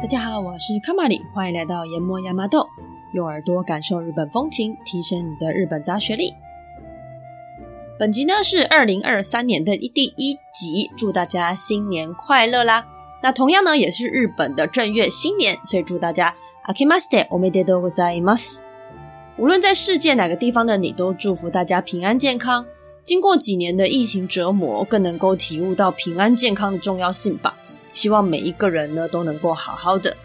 大家好，我是卡玛里，欢迎来到研磨亚麻豆，用耳朵感受日本风情，提升你的日本杂学力。本集呢是二零二三年的第一集，祝大家新年快乐啦！那同样呢也是日本的正月新年，所以祝大家 Akimaste o m e d e t o g o z a i m a s 无论在世界哪个地方的你，都祝福大家平安健康。经过几年的疫情折磨，更能够体悟到平安健康的重要性吧。希望每一个人呢都能够好好的。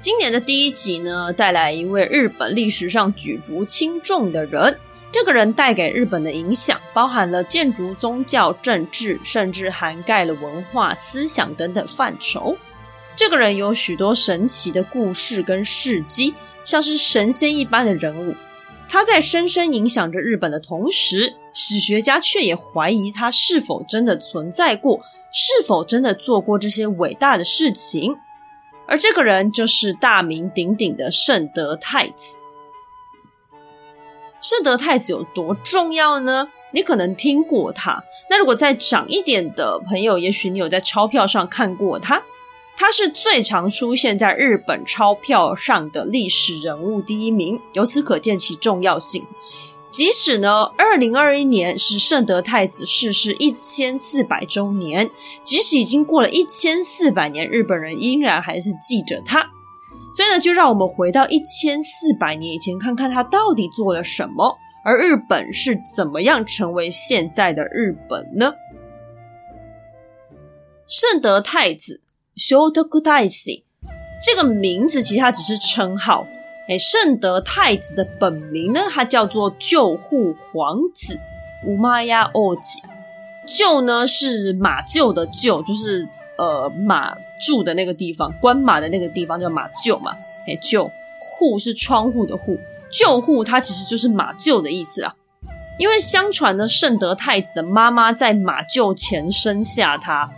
今年的第一集呢，带来一位日本历史上举足轻重的人。这个人带给日本的影响，包含了建筑、宗教、政治，甚至涵盖了文化、思想等等范畴。这个人有许多神奇的故事跟事迹，像是神仙一般的人物。他在深深影响着日本的同时，史学家却也怀疑他是否真的存在过，是否真的做过这些伟大的事情。而这个人就是大名鼎鼎的圣德太子。圣德太子有多重要呢？你可能听过他。那如果再长一点的朋友，也许你有在钞票上看过他。他是最常出现在日本钞票上的历史人物第一名，由此可见其重要性。即使呢，二零二一年是圣德太子逝世一千四百周年，即使已经过了一千四百年，日本人依然还是记着他。所以呢，就让我们回到一千四百年以前，看看他到底做了什么，而日本是怎么样成为现在的日本呢？圣德太子。圣徳太子这个名字其实它只是称号。诶，圣德太子的本名呢，他叫做救护皇子乌玛亚欧吉。救呢是马厩的厩，就是呃马住的那个地方，关马的那个地方叫马厩嘛。诶，救护是窗户的户，救护它其实就是马厩的意思啊。因为相传呢，圣德太子的妈妈在马厩前生下他。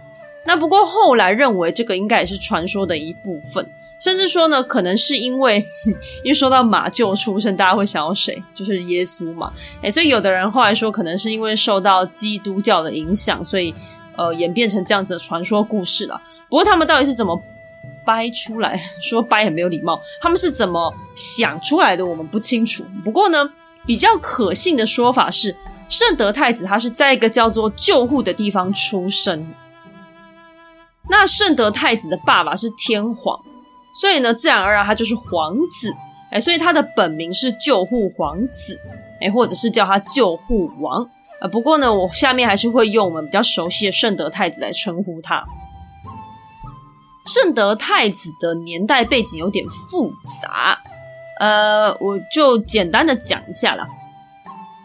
那不过后来认为这个应该也是传说的一部分，甚至说呢，可能是因为 一说到马厩出生，大家会想到谁？就是耶稣嘛。诶，所以有的人后来说，可能是因为受到基督教的影响，所以呃演变成这样子的传说故事了。不过他们到底是怎么掰出来？说掰很没有礼貌，他们是怎么想出来的？我们不清楚。不过呢，比较可信的说法是，圣德太子他是在一个叫做救护的地方出生。那圣德太子的爸爸是天皇，所以呢，自然而然他就是皇子，哎，所以他的本名是救护皇子，哎，或者是叫他救护王，呃，不过呢，我下面还是会用我们比较熟悉的圣德太子来称呼他。圣德太子的年代背景有点复杂，呃，我就简单的讲一下啦。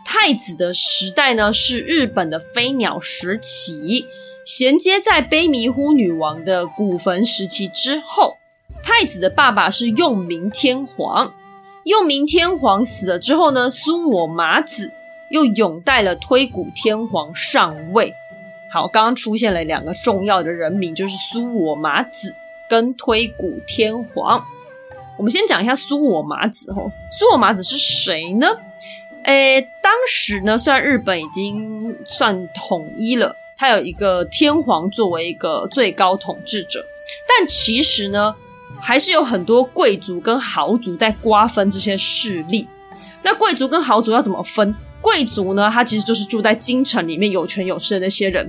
太子的时代呢，是日本的飞鸟时期。衔接在卑弥呼女王的古坟时期之后，太子的爸爸是用明天皇。用明天皇死了之后呢，苏我麻子又拥戴了推古天皇上位。好，刚刚出现了两个重要的人名，就是苏我麻子跟推古天皇。我们先讲一下苏我麻子吼，苏我麻子是谁呢？诶，当时呢，虽然日本已经算统一了。他有一个天皇作为一个最高统治者，但其实呢，还是有很多贵族跟豪族在瓜分这些势力。那贵族跟豪族要怎么分？贵族呢，他其实就是住在京城里面有权有势的那些人；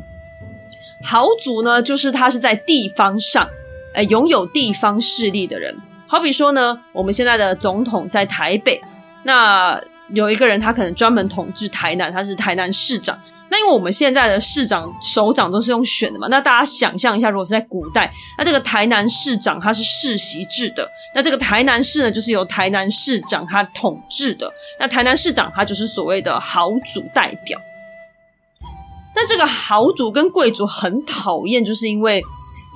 豪族呢，就是他是在地方上，呃，拥有地方势力的人。好比说呢，我们现在的总统在台北，那有一个人他可能专门统治台南，他是台南市长。那因为我们现在的市长、首长都是用选的嘛，那大家想象一下，如果是在古代，那这个台南市长他是世袭制的，那这个台南市呢，就是由台南市长他统治的，那台南市长他就是所谓的豪族代表。那这个豪族跟贵族很讨厌，就是因为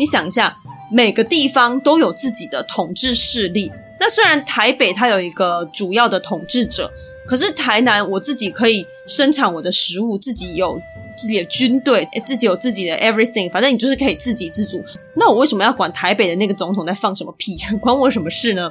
你想一下，每个地方都有自己的统治势力。那虽然台北它有一个主要的统治者。可是台南，我自己可以生产我的食物，自己有自己的军队，自己有自己的 everything，反正你就是可以自给自足。那我为什么要管台北的那个总统在放什么屁？关我什么事呢？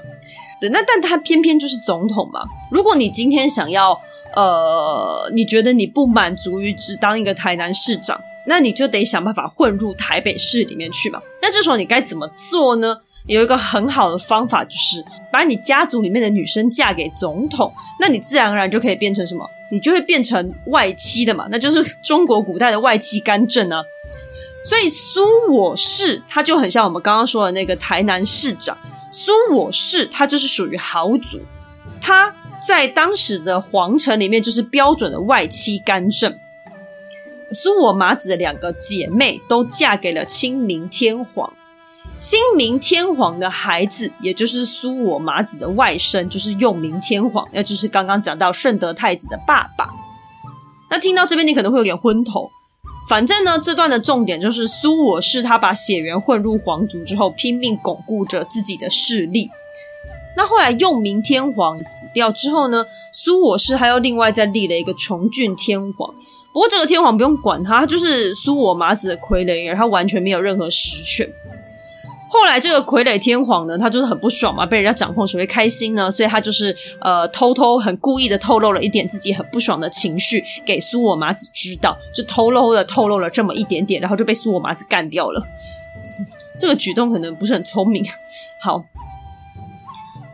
对，那但他偏偏就是总统嘛。如果你今天想要，呃，你觉得你不满足于只当一个台南市长，那你就得想办法混入台北市里面去嘛。那这时候你该怎么做呢？有一个很好的方法，就是把你家族里面的女生嫁给总统，那你自然而然就可以变成什么？你就会变成外戚的嘛，那就是中国古代的外戚干政啊。所以苏我氏他就很像我们刚刚说的那个台南市长，苏我氏他就是属于豪族，他在当时的皇城里面就是标准的外戚干政。苏我麻子的两个姐妹都嫁给了清明天皇，清明天皇的孩子，也就是苏我麻子的外甥，就是用明天皇，那就是刚刚讲到圣德太子的爸爸。那听到这边，你可能会有点昏头。反正呢，这段的重点就是苏我氏他把血缘混入皇族之后，拼命巩固着自己的势力。那后来用明天皇死掉之后呢，苏我氏还又另外再立了一个崇峻天皇。不过这个天皇不用管他，他就是苏我麻子的傀儡，而他完全没有任何实权。后来这个傀儡天皇呢，他就是很不爽嘛，被人家掌控，谁会开心呢？所以他就是呃偷偷很故意的透露了一点自己很不爽的情绪给苏我麻子知道，就偷偷的透露了这么一点点，然后就被苏我麻子干掉了。这个举动可能不是很聪明。好。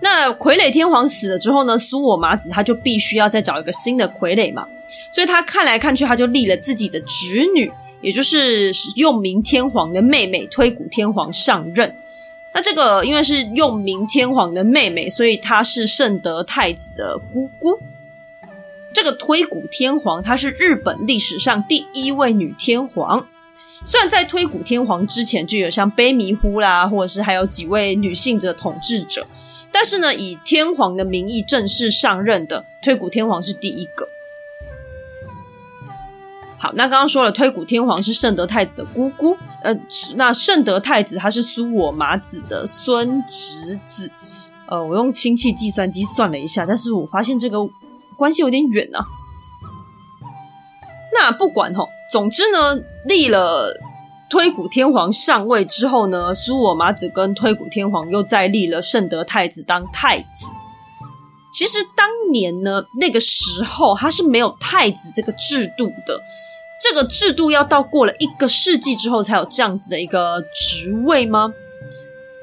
那傀儡天皇死了之后呢，苏我麻子他就必须要再找一个新的傀儡嘛，所以他看来看去，他就立了自己的侄女，也就是用明天皇的妹妹推古天皇上任。那这个因为是用明天皇的妹妹，所以她是圣德太子的姑姑。这个推古天皇她是日本历史上第一位女天皇，虽然在推古天皇之前就有像卑弥呼啦，或者是还有几位女性的统治者。但是呢，以天皇的名义正式上任的推古天皇是第一个。好，那刚刚说了，推古天皇是圣德太子的姑姑，呃，那圣德太子他是苏我麻子的孙侄子。呃，我用亲戚计算机算了一下，但是我发现这个关系有点远啊。那不管吼，总之呢，立了。推古天皇上位之后呢，苏我麻子跟推古天皇又再立了圣德太子当太子。其实当年呢，那个时候他是没有太子这个制度的，这个制度要到过了一个世纪之后才有这样子的一个职位吗？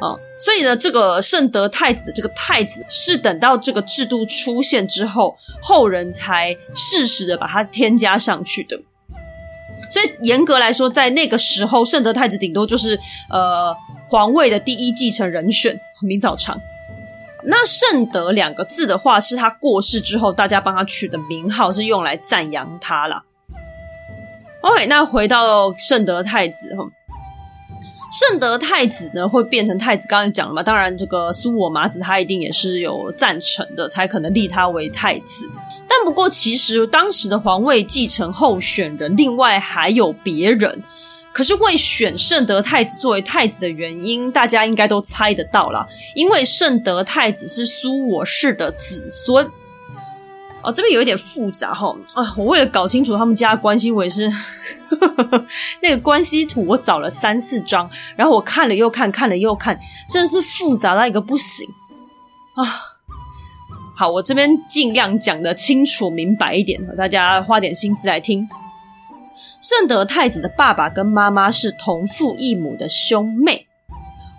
啊，所以呢，这个圣德太子的这个太子是等到这个制度出现之后，后人才适时的把它添加上去的。所以严格来说，在那个时候，圣德太子顶多就是呃皇位的第一继承人选，明早长。那圣德两个字的话，是他过世之后大家帮他取的名号，是用来赞扬他了。OK，那回到圣德太子哈，圣德太子呢会变成太子，刚刚讲了嘛，当然这个苏我麻子他一定也是有赞成的，才可能立他为太子。但不过，其实当时的皇位继承候选人，另外还有别人。可是会选圣德太子作为太子的原因，大家应该都猜得到了，因为圣德太子是苏我氏的子孙。哦，这边有一点复杂哈、哦。啊，我为了搞清楚他们家的关系，我也是 那个关系图，我找了三四张，然后我看了又看，看了又看，真的是复杂到一个不行啊。好，我这边尽量讲的清楚明白一点，大家花点心思来听。圣德太子的爸爸跟妈妈是同父异母的兄妹。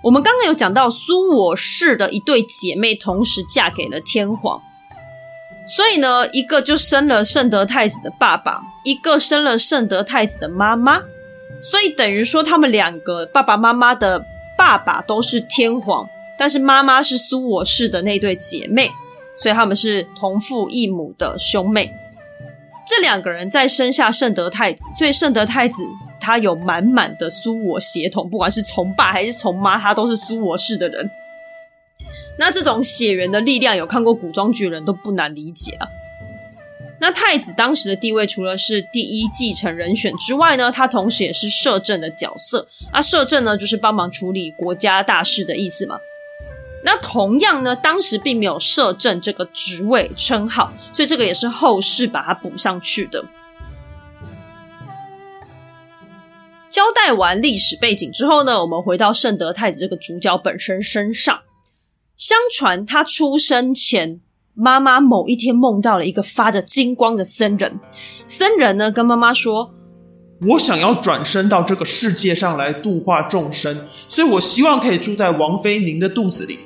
我们刚刚有讲到苏我氏的一对姐妹同时嫁给了天皇，所以呢，一个就生了圣德太子的爸爸，一个生了圣德太子的妈妈，所以等于说他们两个爸爸妈妈的爸爸都是天皇，但是妈妈是苏我氏的那对姐妹。所以他们是同父异母的兄妹，这两个人在生下圣德太子，所以圣德太子他有满满的苏我血统，不管是从爸还是从妈，他都是苏我氏的人。那这种血缘的力量，有看过古装剧的人都不难理解啊。那太子当时的地位，除了是第一继承人选之外呢，他同时也是摄政的角色。那摄政呢，就是帮忙处理国家大事的意思嘛。那同样呢，当时并没有摄政这个职位称号，所以这个也是后世把它补上去的。交代完历史背景之后呢，我们回到圣德太子这个主角本身身上。相传他出生前，妈妈某一天梦到了一个发着金光的僧人。僧人呢跟妈妈说：“我想要转生到这个世界上来度化众生，所以我希望可以住在王妃您的肚子里。”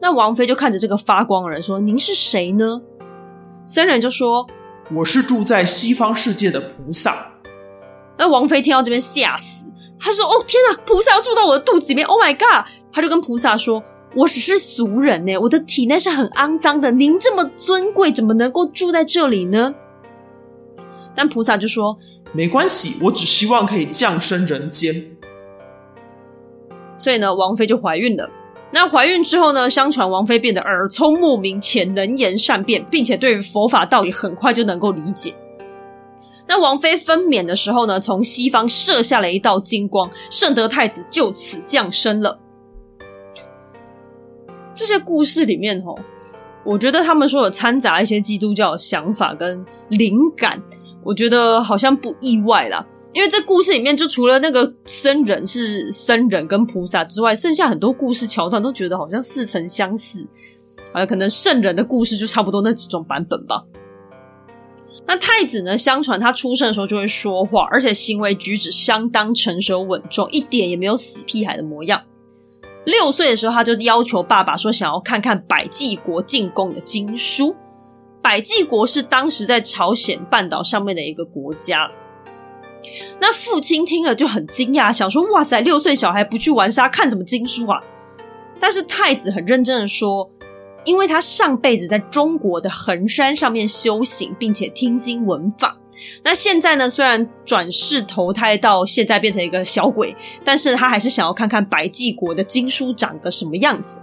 那王妃就看着这个发光的人说：“您是谁呢？”僧人就说：“我是住在西方世界的菩萨。”那王妃听到这边吓死，她说：“哦天哪，菩萨要住到我的肚子里面！Oh my god！” 她就跟菩萨说：“我只是俗人呢，我的体内是很肮脏的。您这么尊贵，怎么能够住在这里呢？”但菩萨就说：“没关系，我只希望可以降生人间。”所以呢，王妃就怀孕了。那怀孕之后呢？相传王妃变得耳聪目明且能言善辩，并且对于佛法道理很快就能够理解。那王妃分娩的时候呢，从西方射下了一道金光，圣德太子就此降生了。这些故事里面，吼，我觉得他们说有掺杂一些基督教的想法跟灵感，我觉得好像不意外啦。因为这故事里面，就除了那个僧人是僧人跟菩萨之外，剩下很多故事桥段都觉得好像似曾相似。好像可能圣人的故事就差不多那几种版本吧。那太子呢？相传他出生的时候就会说话，而且行为举止相当成熟稳重，一点也没有死屁孩的模样。六岁的时候，他就要求爸爸说，想要看看百济国进贡的经书。百济国是当时在朝鲜半岛上面的一个国家。那父亲听了就很惊讶，想说：“哇塞，六岁小孩不去玩沙，看什么经书啊？”但是太子很认真的说：“因为他上辈子在中国的衡山上面修行，并且听经闻法。那现在呢，虽然转世投胎到现在变成一个小鬼，但是他还是想要看看百济国的经书长个什么样子。”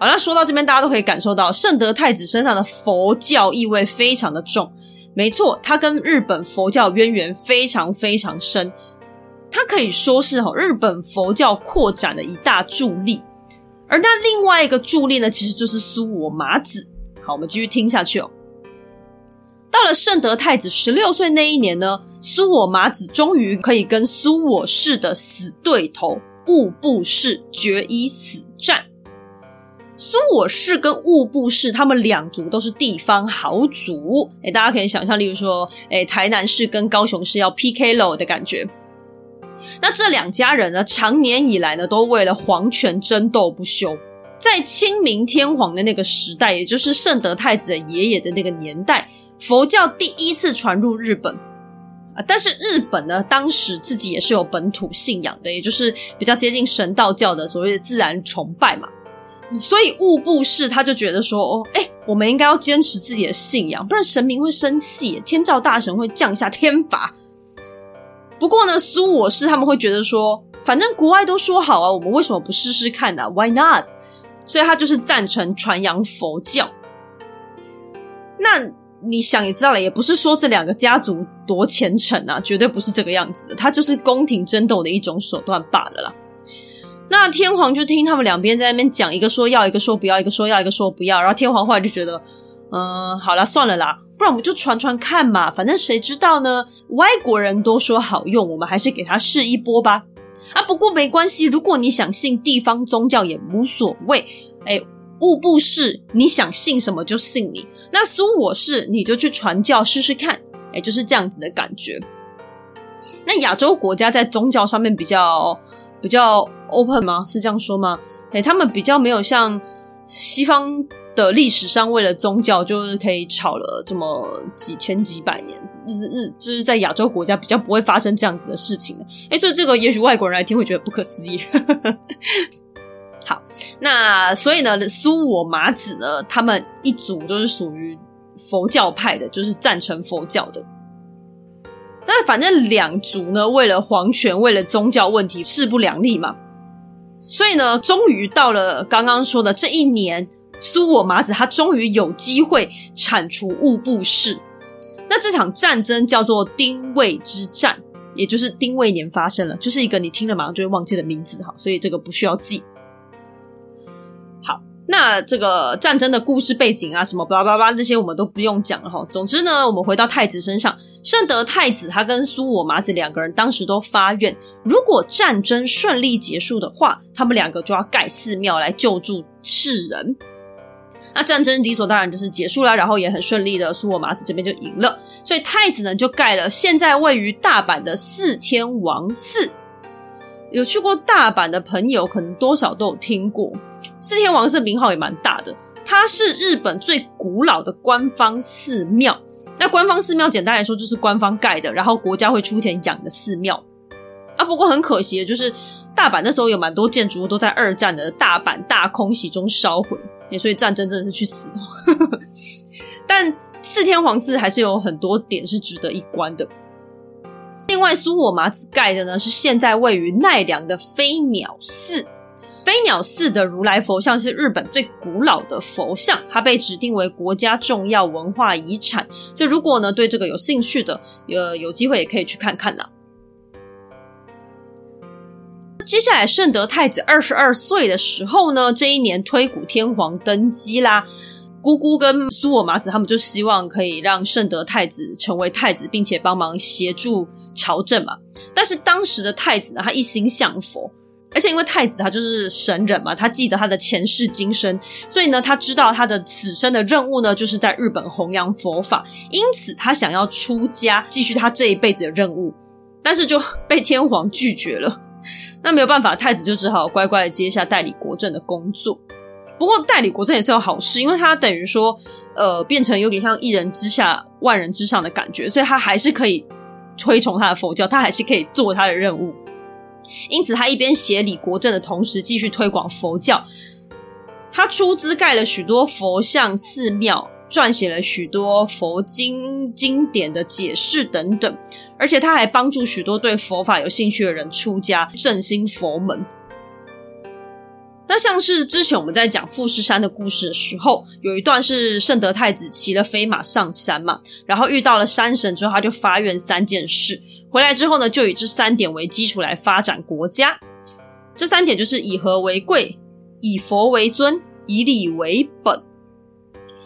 好，那说到这边，大家都可以感受到圣德太子身上的佛教意味非常的重。没错，他跟日本佛教渊源非常非常深，他可以说是哈日本佛教扩展的一大助力。而那另外一个助力呢，其实就是苏我麻子。好，我们继续听下去哦。到了圣德太子十六岁那一年呢，苏我麻子终于可以跟苏我氏的死对头物部氏决一死战。苏我氏跟物部氏，他们两族都是地方豪族。诶，大家可以想象，例如说，诶，台南市跟高雄市要 PK 了的感觉。那这两家人呢，长年以来呢，都为了皇权争斗不休。在清明天皇的那个时代，也就是圣德太子的爷爷的那个年代，佛教第一次传入日本啊。但是日本呢，当时自己也是有本土信仰的，也就是比较接近神道教的所谓的自然崇拜嘛。所以物部氏他就觉得说，哦，哎，我们应该要坚持自己的信仰，不然神明会生气，天照大神会降下天罚。不过呢，苏我氏他们会觉得说，反正国外都说好啊，我们为什么不试试看呢？Why not？所以他就是赞成传扬佛教。那你想也知道了，也不是说这两个家族多虔诚啊，绝对不是这个样子的，他就是宫廷争斗的一种手段罢了啦。那天皇就听他们两边在那边讲，一个说要，一个说不要，一个说要，一个说不要。然后天皇后来就觉得，嗯，好啦，算了啦，不然我们就传传看嘛，反正谁知道呢？外国人都说好用，我们还是给他试一波吧。啊，不过没关系，如果你想信地方宗教也无所谓。哎，物部是，你想信什么就信你。那苏我是，你就去传教试试看。哎，就是这样子的感觉。那亚洲国家在宗教上面比较。比较 open 吗？是这样说吗？诶，他们比较没有像西方的历史上为了宗教就是可以吵了这么几千几百年，日日就是在亚洲国家比较不会发生这样子的事情。诶，所以这个也许外国人来听会觉得不可思议。好，那所以呢，苏我麻子呢，他们一族都是属于佛教派的，就是赞成佛教的。那反正两族呢，为了皇权，为了宗教问题势不两立嘛，所以呢，终于到了刚刚说的这一年，苏我麻子他终于有机会铲除物部氏。那这场战争叫做丁未之战，也就是丁未年发生了，就是一个你听了马上就会忘记的名字哈，所以这个不需要记。好那这个战争的故事背景啊，什么巴拉巴拉这些我们都不用讲了哈。总之呢，我们回到太子身上，圣德太子他跟苏我麻子两个人当时都发愿，如果战争顺利结束的话，他们两个就要盖寺庙来救助世人。那战争理所当然就是结束了，然后也很顺利的，苏我麻子这边就赢了，所以太子呢就盖了现在位于大阪的四天王寺。有去过大阪的朋友，可能多少都有听过四天王寺，名号也蛮大的。它是日本最古老的官方寺庙。那官方寺庙简单来说就是官方盖的，然后国家会出钱养的寺庙。啊，不过很可惜的就是大阪那时候有蛮多建筑物都在二战的大阪大空袭中烧毁。所以战争真的是去死，但四天皇寺还是有很多点是值得一观的。另外，苏我麻子盖的呢是现在位于奈良的飞鸟寺。飞鸟寺的如来佛像是日本最古老的佛像，它被指定为国家重要文化遗产。所以，如果呢对这个有兴趣的，呃，有机会也可以去看看了。接下来，圣德太子二十二岁的时候呢，这一年推古天皇登基啦。姑姑跟苏我麻子他们就希望可以让圣德太子成为太子，并且帮忙协助朝政嘛。但是当时的太子呢，他一心向佛，而且因为太子他就是神人嘛，他记得他的前世今生，所以呢，他知道他的此生的任务呢，就是在日本弘扬佛法，因此他想要出家继续他这一辈子的任务，但是就被天皇拒绝了。那没有办法，太子就只好乖乖的接下代理国政的工作。不过代理国政也是有好事，因为他等于说，呃，变成有点像一人之下万人之上的感觉，所以他还是可以推崇他的佛教，他还是可以做他的任务。因此，他一边协理国政的同时，继续推广佛教。他出资盖了许多佛像寺庙。撰写了许多佛经经典的解释等等，而且他还帮助许多对佛法有兴趣的人出家，振兴佛门。那像是之前我们在讲富士山的故事的时候，有一段是圣德太子骑了飞马上山嘛，然后遇到了山神之后，他就发愿三件事，回来之后呢，就以这三点为基础来发展国家。这三点就是以和为贵，以佛为尊，以礼为本。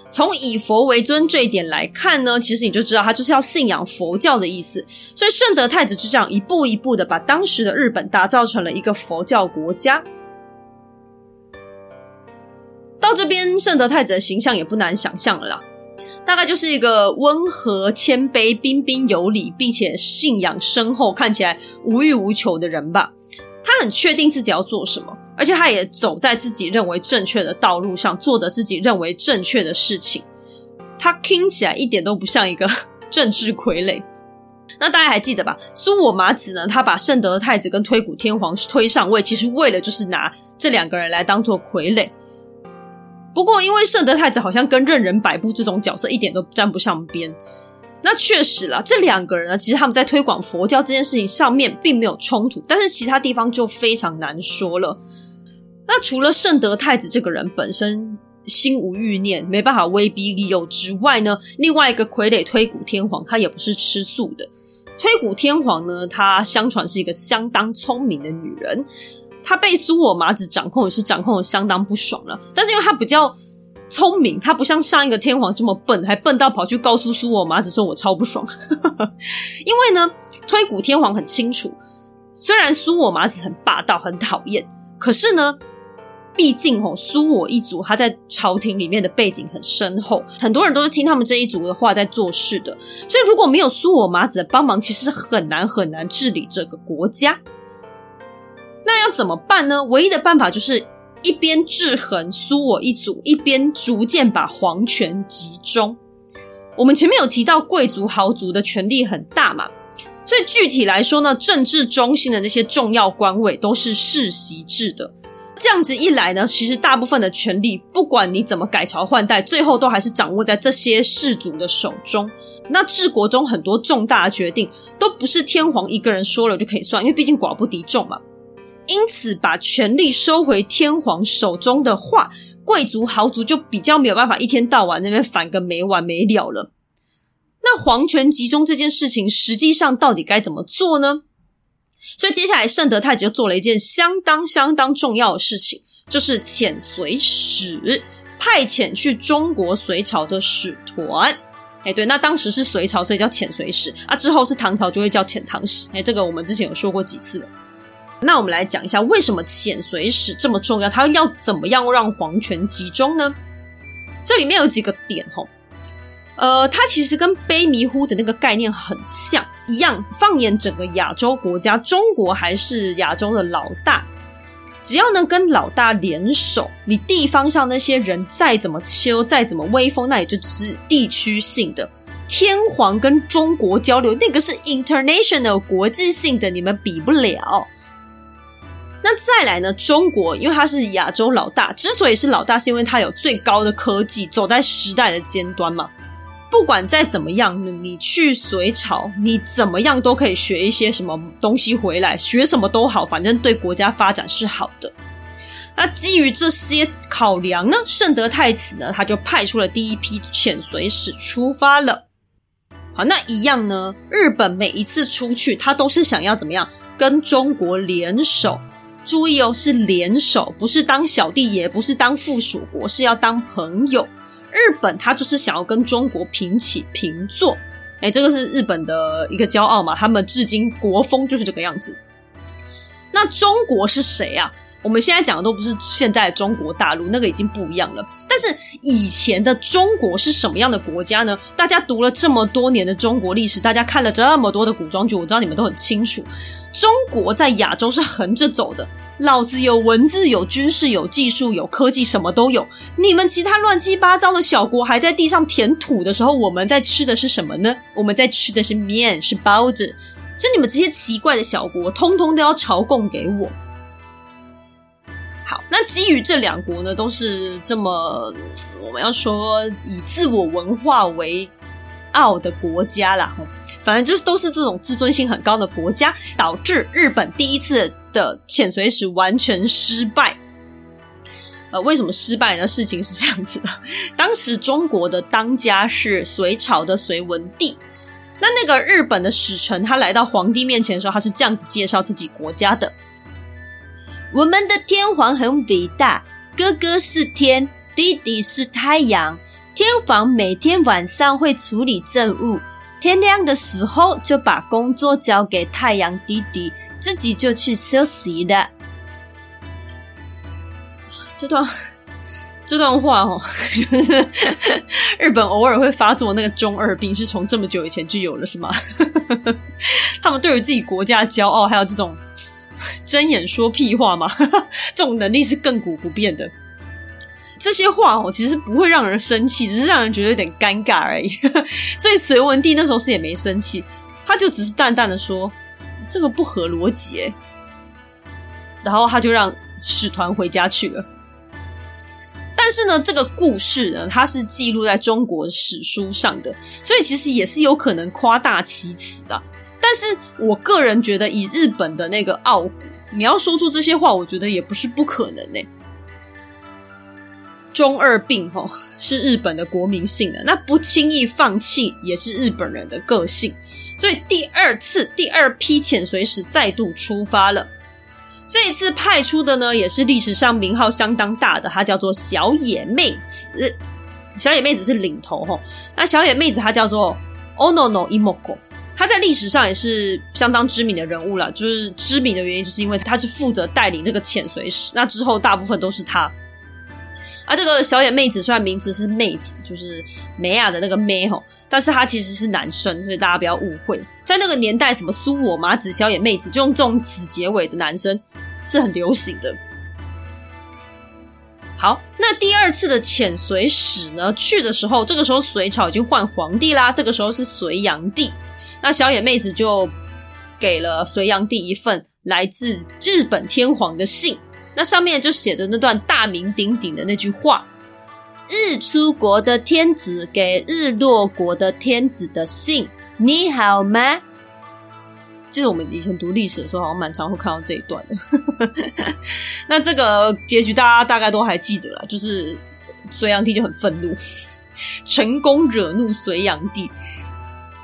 从以佛为尊这一点来看呢，其实你就知道他就是要信仰佛教的意思。所以圣德太子就这样一步一步的把当时的日本打造成了一个佛教国家。到这边，圣德太子的形象也不难想象了，大概就是一个温和、谦卑、彬彬有礼，并且信仰深厚、看起来无欲无求的人吧。他很确定自己要做什么。而且他也走在自己认为正确的道路上，做着自己认为正确的事情。他听起来一点都不像一个 政治傀儡。那大家还记得吧？苏我麻子呢？他把圣德太子跟推古天皇推上位，其实为了就是拿这两个人来当做傀儡。不过，因为圣德太子好像跟任人摆布这种角色一点都沾不上边。那确实啦，这两个人呢，其实他们在推广佛教这件事情上面并没有冲突，但是其他地方就非常难说了。那除了圣德太子这个人本身心无欲念，没办法威逼利诱之外呢，另外一个傀儡推古天皇，他也不是吃素的。推古天皇呢，他相传是一个相当聪明的女人，她被苏我麻子掌控也是掌控的相当不爽了。但是因为她比较聪明，他不像上一个天皇这么笨，还笨到跑去告诉苏我麻子说我超不爽。因为呢，推古天皇很清楚，虽然苏我麻子很霸道、很讨厌，可是呢。毕竟吼，苏我一族他在朝廷里面的背景很深厚，很多人都是听他们这一族的话在做事的。所以如果没有苏我麻子的帮忙，其实很难很难治理这个国家。那要怎么办呢？唯一的办法就是一边制衡苏我一族，一边逐渐把皇权集中。我们前面有提到贵族豪族的权力很大嘛，所以具体来说呢，政治中心的那些重要官位都是世袭制的。这样子一来呢，其实大部分的权力，不管你怎么改朝换代，最后都还是掌握在这些氏族的手中。那治国中很多重大的决定，都不是天皇一个人说了就可以算，因为毕竟寡不敌众嘛。因此，把权力收回天皇手中的话，贵族豪族就比较没有办法一天到晚那边反个没完没了了。那皇权集中这件事情，实际上到底该怎么做呢？所以接下来，圣德太子就做了一件相当相当重要的事情，就是遣隋使，派遣去中国隋朝的使团。哎，对，那当时是隋朝，所以叫遣隋使啊。之后是唐朝，就会叫遣唐使。哎，这个我们之前有说过几次了。那我们来讲一下，为什么遣隋使这么重要？他要怎么样让皇权集中呢？这里面有几个点哦，呃，它其实跟卑弥呼的那个概念很像，一样。放眼整个亚洲国家，中国还是亚洲的老大。只要能跟老大联手，你地方上那些人再怎么秋，再怎么威风，那也就是地区性的。天皇跟中国交流，那个是 international 国际性的，你们比不了。那再来呢？中国因为它是亚洲老大，之所以是老大，是因为它有最高的科技，走在时代的尖端嘛。不管再怎么样，你去隋朝，你怎么样都可以学一些什么东西回来，学什么都好，反正对国家发展是好的。那基于这些考量呢，圣德太子呢，他就派出了第一批遣隋使出发了。好，那一样呢，日本每一次出去，他都是想要怎么样跟中国联手。注意哦，是联手，不是当小弟，也不是当附属国，是要当朋友。日本他就是想要跟中国平起平坐，哎，这个是日本的一个骄傲嘛，他们至今国风就是这个样子。那中国是谁啊？我们现在讲的都不是现在的中国大陆，那个已经不一样了。但是以前的中国是什么样的国家呢？大家读了这么多年的中国历史，大家看了这么多的古装剧，我知道你们都很清楚，中国在亚洲是横着走的。老子有文字，有军事，有技术，有科技，什么都有。你们其他乱七八糟的小国还在地上填土的时候，我们在吃的是什么呢？我们在吃的是面，是包子。所以你们这些奇怪的小国，通通都要朝贡给我。好，那基于这两国呢，都是这么我们要说以自我文化为傲的国家啦。反正就是都是这种自尊心很高的国家，导致日本第一次。的遣隋使完全失败，呃，为什么失败呢？事情是这样子的，当时中国的当家是隋朝的隋文帝，那那个日本的使臣他来到皇帝面前的时候，他是这样子介绍自己国家的：我们的天皇很伟大，哥哥是天，弟弟是太阳，天皇每天晚上会处理政务，天亮的时候就把工作交给太阳弟弟。自己就去休息的。这段这段话哦，日本偶尔会发作那个中二病，是从这么久以前就有了，是吗？他们对于自己国家骄傲，还有这种睁眼说屁话嘛，这种能力是亘古不变的。这些话哦，其实不会让人生气，只是让人觉得有点尴尬而已。所以隋文帝那时候是也没生气，他就只是淡淡的说。这个不合逻辑，然后他就让使团回家去了。但是呢，这个故事呢，它是记录在中国史书上的，所以其实也是有可能夸大其词的。但是我个人觉得，以日本的那个傲骨，你要说出这些话，我觉得也不是不可能呢。中二病吼是日本的国民性的，那不轻易放弃也是日本人的个性。所以第二次第二批潜水使再度出发了，这一次派出的呢也是历史上名号相当大的，她叫做小野妹子。小野妹子是领头吼，那小野妹子她叫做 Onono Imoko，他在历史上也是相当知名的人物了。就是知名的原因，就是因为他是负责带领这个遣隋使，那之后大部分都是他。而、啊、这个小野妹子虽然名字是妹子，就是梅亚的那个妹吼，但是她其实是男生，所以大家不要误会。在那个年代，什么苏我麻子、小野妹子，就用这种子结尾的男生是很流行的。好，那第二次的遣隋使呢，去的时候，这个时候隋朝已经换皇帝啦，这个时候是隋炀帝。那小野妹子就给了隋炀帝一份来自日本天皇的信。那上面就写着那段大名鼎鼎的那句话：“日出国的天子给日落国的天子的信，你好吗？”记得我们以前读历史的时候，好像蛮常会看到这一段的。那这个结局大家大概都还记得了，就是隋炀帝就很愤怒，成功惹怒隋炀帝。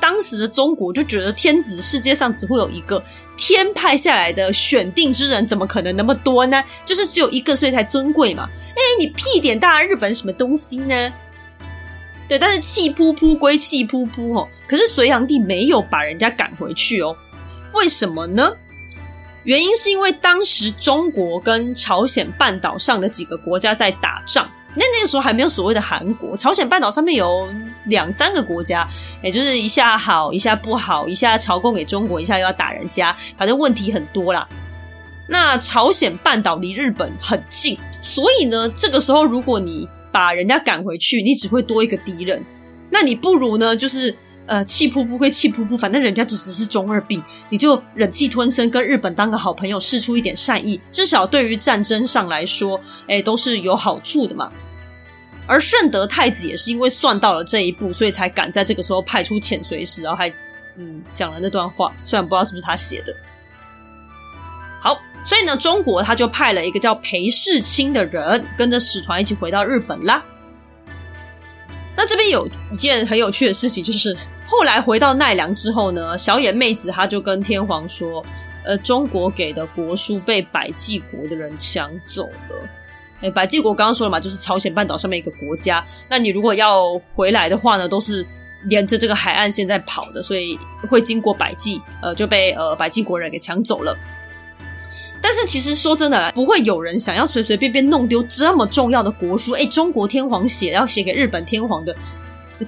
当时的中国就觉得天子世界上只会有一个，天派下来的选定之人怎么可能那么多呢？就是只有一个，所以才尊贵嘛。哎，你屁点大日本什么东西呢？对，但是气扑扑归气扑扑哦，可是隋炀帝没有把人家赶回去哦。为什么呢？原因是因为当时中国跟朝鲜半岛上的几个国家在打仗，那那个时候还没有所谓的韩国，朝鲜半岛上面有两三个国家，也就是一下好，一下不好，一下朝贡给中国，一下又要打人家，反正问题很多啦。那朝鲜半岛离日本很近，所以呢，这个时候如果你把人家赶回去，你只会多一个敌人。那你不如呢，就是呃气噗噗归气噗噗，反正人家就只是中二病，你就忍气吞声，跟日本当个好朋友，试出一点善意，至少对于战争上来说，哎，都是有好处的嘛。而圣德太子也是因为算到了这一步，所以才敢在这个时候派出遣隋使，然后还嗯讲了那段话，虽然不知道是不是他写的。好，所以呢，中国他就派了一个叫裴世清的人，跟着使团一起回到日本啦。那这边有一件很有趣的事情，就是后来回到奈良之后呢，小野妹子她就跟天皇说：“呃，中国给的国书被百济国的人抢走了。诶，百济国刚刚说了嘛，就是朝鲜半岛上面一个国家。那你如果要回来的话呢，都是沿着这个海岸线在跑的，所以会经过百济，呃，就被呃百济国人给抢走了。”但是其实说真的，不会有人想要随随便便弄丢这么重要的国书。诶，中国天皇写要写给日本天皇的，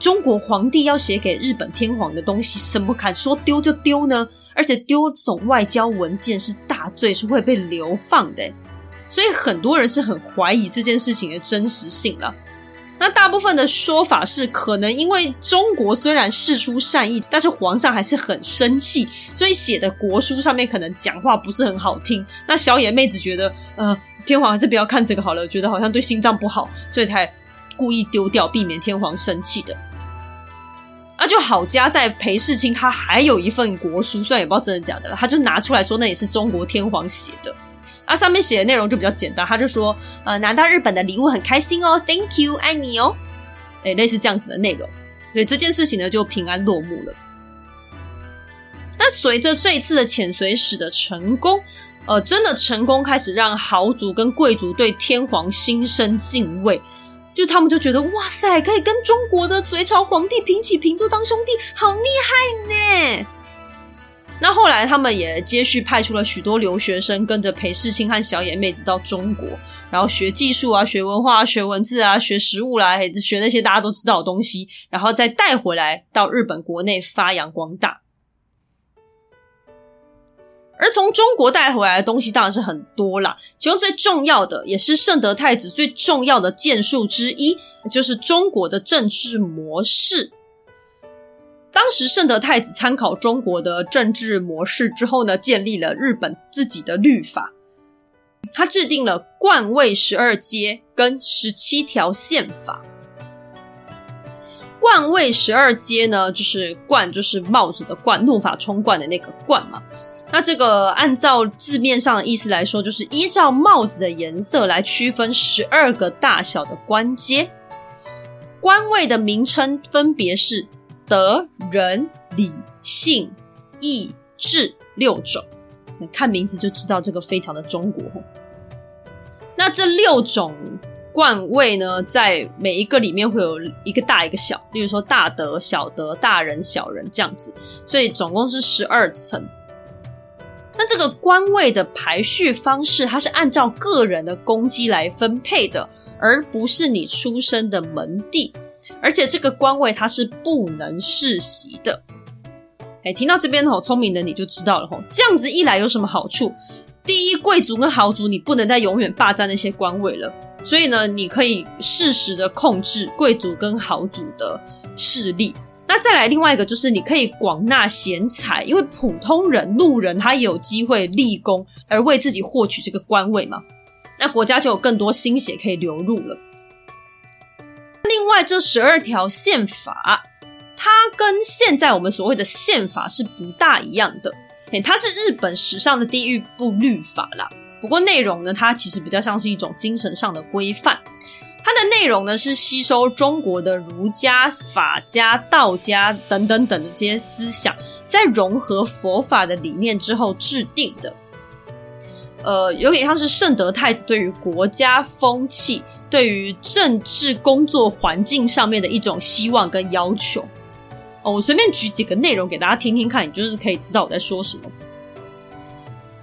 中国皇帝要写给日本天皇的东西，怎么敢说丢就丢呢？而且丢这种外交文件是大罪，是会被流放的。所以很多人是很怀疑这件事情的真实性了。那大部分的说法是，可能因为中国虽然事出善意，但是皇上还是很生气，所以写的国书上面可能讲话不是很好听。那小野妹子觉得，呃，天皇还是不要看这个好了，觉得好像对心脏不好，所以才故意丢掉，避免天皇生气的。那就好家在裴世清他还有一份国书，虽然也不知道真的假的了，他就拿出来说，那也是中国天皇写的。啊，上面写的内容就比较简单，他就说，呃，拿到日本的礼物很开心哦，Thank you，爱你哦，诶，类似这样子的内容，所以这件事情呢就平安落幕了。那随着这一次的遣隋使的成功，呃，真的成功开始让豪族跟贵族对天皇心生敬畏，就他们就觉得哇塞，可以跟中国的隋朝皇帝平起平坐当兄弟，好厉害呢。那后来，他们也接续派出了许多留学生，跟着裴世清和小野妹子到中国，然后学技术啊，学文化啊，学文字啊，学食物啦，学那些大家都知道的东西，然后再带回来到日本国内发扬光大。而从中国带回来的东西当然是很多啦，其中最重要的，也是圣德太子最重要的建树之一，就是中国的政治模式。当时圣德太子参考中国的政治模式之后呢，建立了日本自己的律法。他制定了冠位十二阶跟十七条宪法。冠位十二阶呢，就是冠就是帽子的冠，怒发冲冠的那个冠嘛。那这个按照字面上的意思来说，就是依照帽子的颜色来区分十二个大小的官阶。官位的名称分别是。德、仁、礼、信、义、智六种，你看名字就知道这个非常的中国。那这六种冠位呢，在每一个里面会有一个大一个小，例如说大德、小德、大人、小人这样子，所以总共是十二层。那这个官位的排序方式，它是按照个人的功绩来分配的，而不是你出生的门第。而且这个官位它是不能世袭的。哎，听到这边吼，聪明的你就知道了吼。这样子一来有什么好处？第一，贵族跟豪族你不能再永远霸占那些官位了，所以呢，你可以适时的控制贵族跟豪族的势力。那再来另外一个就是你可以广纳贤才，因为普通人、路人他也有机会立功而为自己获取这个官位嘛，那国家就有更多心血可以流入了。另外，这十二条宪法，它跟现在我们所谓的宪法是不大一样的。它是日本史上的第一部律法啦。不过内容呢，它其实比较像是一种精神上的规范。它的内容呢，是吸收中国的儒家、法家、道家等等等的这些思想，在融合佛法的理念之后制定的。呃，有点像是圣德太子对于国家风气、对于政治工作环境上面的一种希望跟要求。哦，我随便举几个内容给大家听听看，你就是可以知道我在说什么。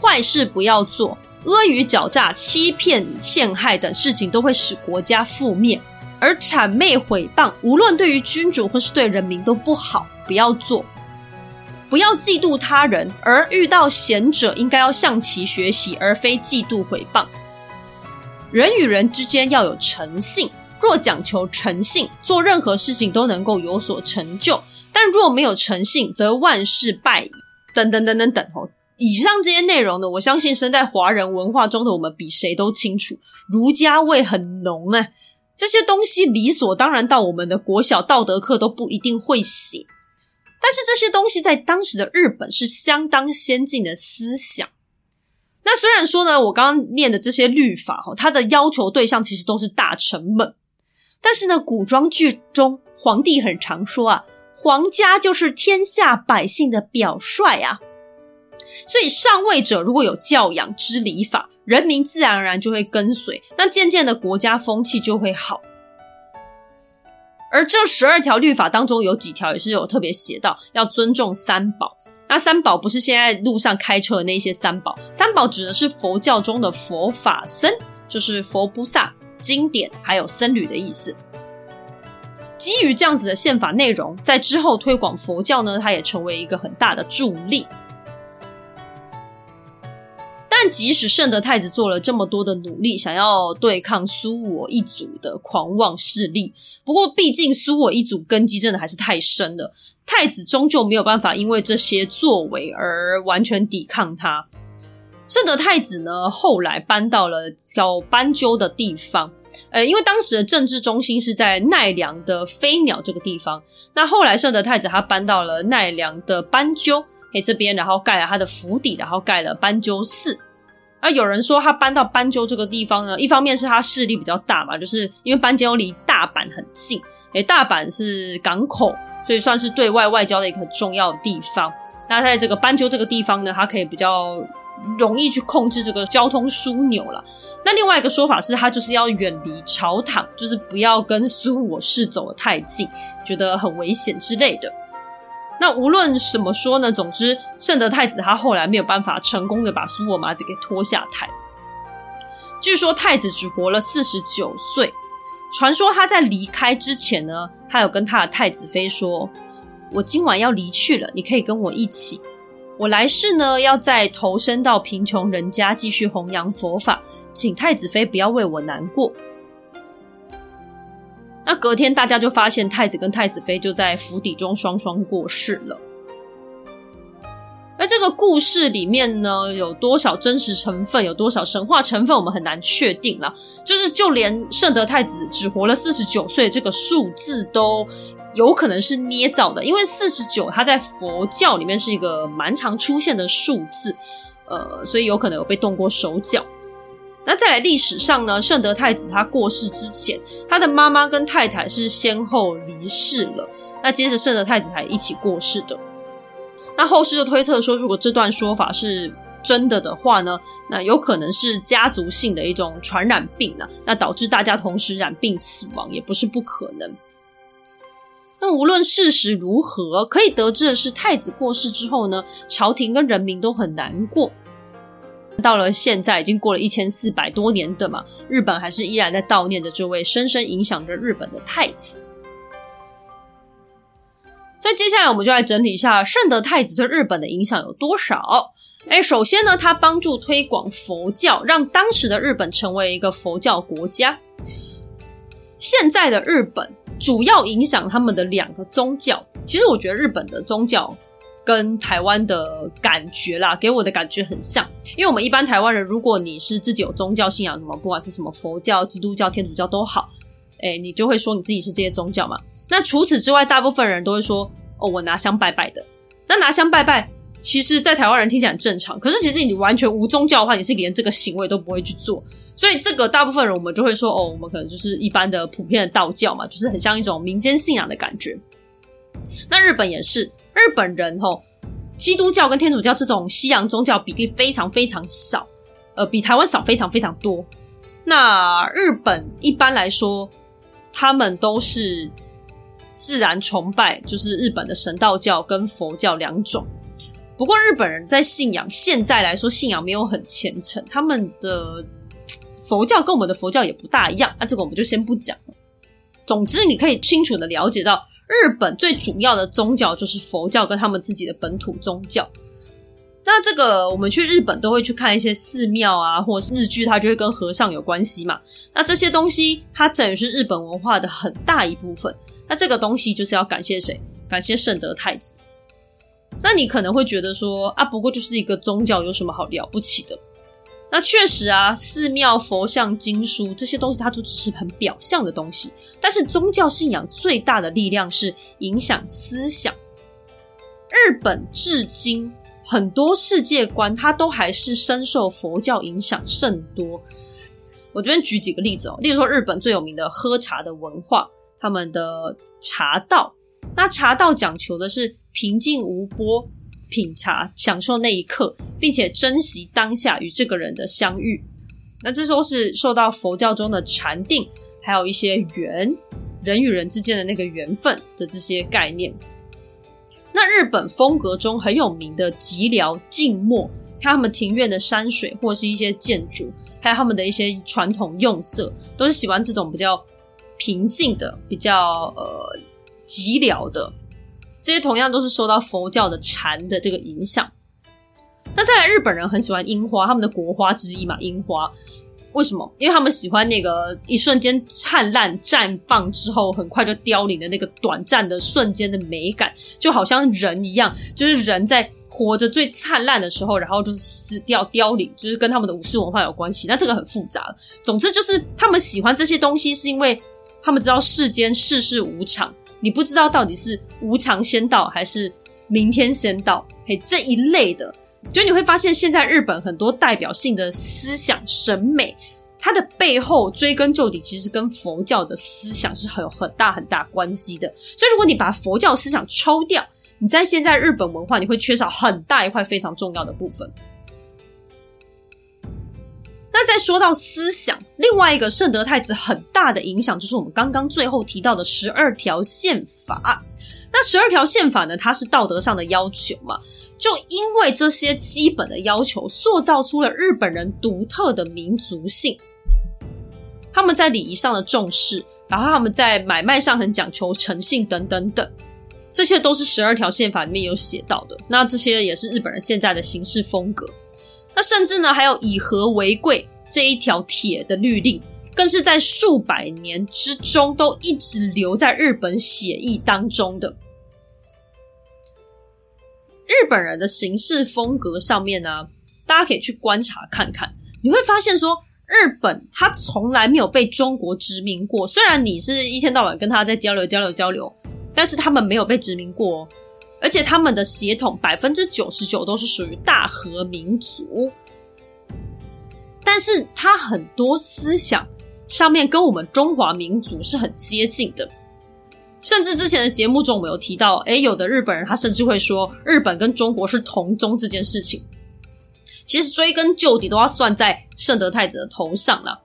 坏事不要做，阿谀狡诈、欺骗陷害等事情都会使国家覆灭，而谄媚毁谤，无论对于君主或是对人民都不好，不要做。不要嫉妒他人，而遇到贤者应该要向其学习，而非嫉妒毁谤。人与人之间要有诚信，若讲求诚信，做任何事情都能够有所成就。但若没有诚信，则万事败矣。等等等等等哦，以上这些内容呢，我相信身在华人文化中的我们比谁都清楚，儒家味很浓啊。这些东西理所当然到我们的国小道德课都不一定会写，但是这些东西在当时的日本是相当先进的思想。那虽然说呢，我刚刚念的这些律法哦，它的要求对象其实都是大臣们，但是呢，古装剧中皇帝很常说啊。皇家就是天下百姓的表率啊，所以上位者如果有教养、知礼法，人民自然而然就会跟随，那渐渐的国家风气就会好。而这十二条律法当中有几条也是有特别写到，要尊重三宝。那三宝不是现在路上开车的那些三宝，三宝指的是佛教中的佛法僧，就是佛菩萨、经典还有僧侣的意思。基于这样子的宪法内容，在之后推广佛教呢，它也成为一个很大的助力。但即使圣德太子做了这么多的努力，想要对抗苏我一族的狂妄势力，不过毕竟苏我一族根基真的还是太深了，太子终究没有办法因为这些作为而完全抵抗他。圣德太子呢，后来搬到了叫斑鸠的地方，呃，因为当时的政治中心是在奈良的飞鸟这个地方。那后来圣德太子他搬到了奈良的斑鸠诶这边，然后盖了他的府邸，然后盖了斑鸠寺。啊，有人说他搬到斑鸠这个地方呢，一方面是他势力比较大嘛，就是因为斑鸠离大阪很近，诶大阪是港口，所以算是对外外交的一个很重要的地方。那在这个斑鸠这个地方呢，它可以比较。容易去控制这个交通枢纽了。那另外一个说法是，他就是要远离朝堂，就是不要跟苏我氏走得太近，觉得很危险之类的。那无论怎么说呢，总之圣德太子他后来没有办法成功的把苏我麻子给拖下台。据说太子只活了四十九岁。传说他在离开之前呢，他有跟他的太子妃说：“我今晚要离去了，你可以跟我一起。”我来世呢，要再投身到贫穷人家，继续弘扬佛法，请太子妃不要为我难过。那隔天，大家就发现太子跟太子妃就在府邸中双双过世了。那这个故事里面呢，有多少真实成分，有多少神话成分，我们很难确定了。就是就连圣德太子只活了四十九岁这个数字都。有可能是捏造的，因为四十九，它在佛教里面是一个蛮常出现的数字，呃，所以有可能有被动过手脚。那再来历史上呢，圣德太子他过世之前，他的妈妈跟太太是先后离世了，那接着圣德太子才一起过世的。那后世就推测说，如果这段说法是真的的话呢，那有可能是家族性的一种传染病呢，那导致大家同时染病死亡，也不是不可能。那无论事实如何，可以得知的是，太子过世之后呢，朝廷跟人民都很难过。到了现在，已经过了一千四百多年的嘛，日本还是依然在悼念着这位深深影响着日本的太子。所以接下来我们就来整理一下圣德太子对日本的影响有多少。诶，首先呢，他帮助推广佛教，让当时的日本成为一个佛教国家。现在的日本。主要影响他们的两个宗教，其实我觉得日本的宗教跟台湾的感觉啦，给我的感觉很像。因为我们一般台湾人，如果你是自己有宗教信仰，什么不管是什么佛教、基督教、天主教都好，诶，你就会说你自己是这些宗教嘛。那除此之外，大部分人都会说，哦，我拿香拜拜的。那拿香拜拜。其实，在台湾人听起来很正常，可是其实你完全无宗教的话，你是连这个行为都不会去做。所以，这个大部分人我们就会说，哦，我们可能就是一般的普遍的道教嘛，就是很像一种民间信仰的感觉。那日本也是，日本人吼，基督教跟天主教这种西洋宗教比例非常非常少，呃，比台湾少非常非常多。那日本一般来说，他们都是自然崇拜，就是日本的神道教跟佛教两种。不过日本人在信仰现在来说，信仰没有很虔诚，他们的佛教跟我们的佛教也不大一样。那这个我们就先不讲了。总之，你可以清楚的了解到，日本最主要的宗教就是佛教跟他们自己的本土宗教。那这个我们去日本都会去看一些寺庙啊，或是日剧，它就会跟和尚有关系嘛。那这些东西，它等于是日本文化的很大一部分。那这个东西就是要感谢谁？感谢圣德太子。那你可能会觉得说啊，不过就是一个宗教，有什么好了不起的？那确实啊，寺庙、佛像、经书这些东西，它就只是很表象的东西。但是宗教信仰最大的力量是影响思想。日本至今。很多世界观，它都还是深受佛教影响甚多。我这边举几个例子哦，例如说日本最有名的喝茶的文化，他们的茶道。那茶道讲求的是平静无波，品茶，享受那一刻，并且珍惜当下与这个人的相遇。那这都是受到佛教中的禅定，还有一些缘，人与人之间的那个缘分的这些概念。那日本风格中很有名的寂寥静默，他们庭院的山水或是一些建筑，还有他们的一些传统用色，都是喜欢这种比较平静的、比较呃寂寥的。这些同样都是受到佛教的禅的这个影响。那再来，日本人很喜欢樱花，他们的国花之一嘛，樱花。为什么？因为他们喜欢那个一瞬间灿烂绽放之后很快就凋零的那个短暂的瞬间的美感，就好像人一样，就是人在活着最灿烂的时候，然后就是死掉凋零，就是跟他们的武士文化有关系。那这个很复杂。总之就是他们喜欢这些东西，是因为他们知道世间世事无常，你不知道到底是无常先到还是明天先到，嘿，这一类的。就你会发现，现在日本很多代表性的思想审美，它的背后追根究底，其实跟佛教的思想是很有很大很大关系的。所以，如果你把佛教思想抽掉，你在现在日本文化，你会缺少很大一块非常重要的部分。那再说到思想，另外一个圣德太子很大的影响，就是我们刚刚最后提到的十二条宪法。那十二条宪法呢，它是道德上的要求嘛，就因为这些基本的要求，塑造出了日本人独特的民族性。他们在礼仪上的重视，然后他们在买卖上很讲求诚信等等等，这些都是十二条宪法里面有写到的。那这些也是日本人现在的行事风格。那甚至呢，还有以和为贵这一条铁的律令。更是在数百年之中都一直留在日本血液当中的。日本人的行事风格上面呢，大家可以去观察看看，你会发现说，日本他从来没有被中国殖民过。虽然你是一天到晚跟他在交流交流交流，但是他们没有被殖民过哦，而且他们的血统百分之九十九都是属于大和民族，但是他很多思想。上面跟我们中华民族是很接近的，甚至之前的节目中我们有提到，诶，有的日本人他甚至会说日本跟中国是同宗这件事情，其实追根究底都要算在圣德太子的头上了。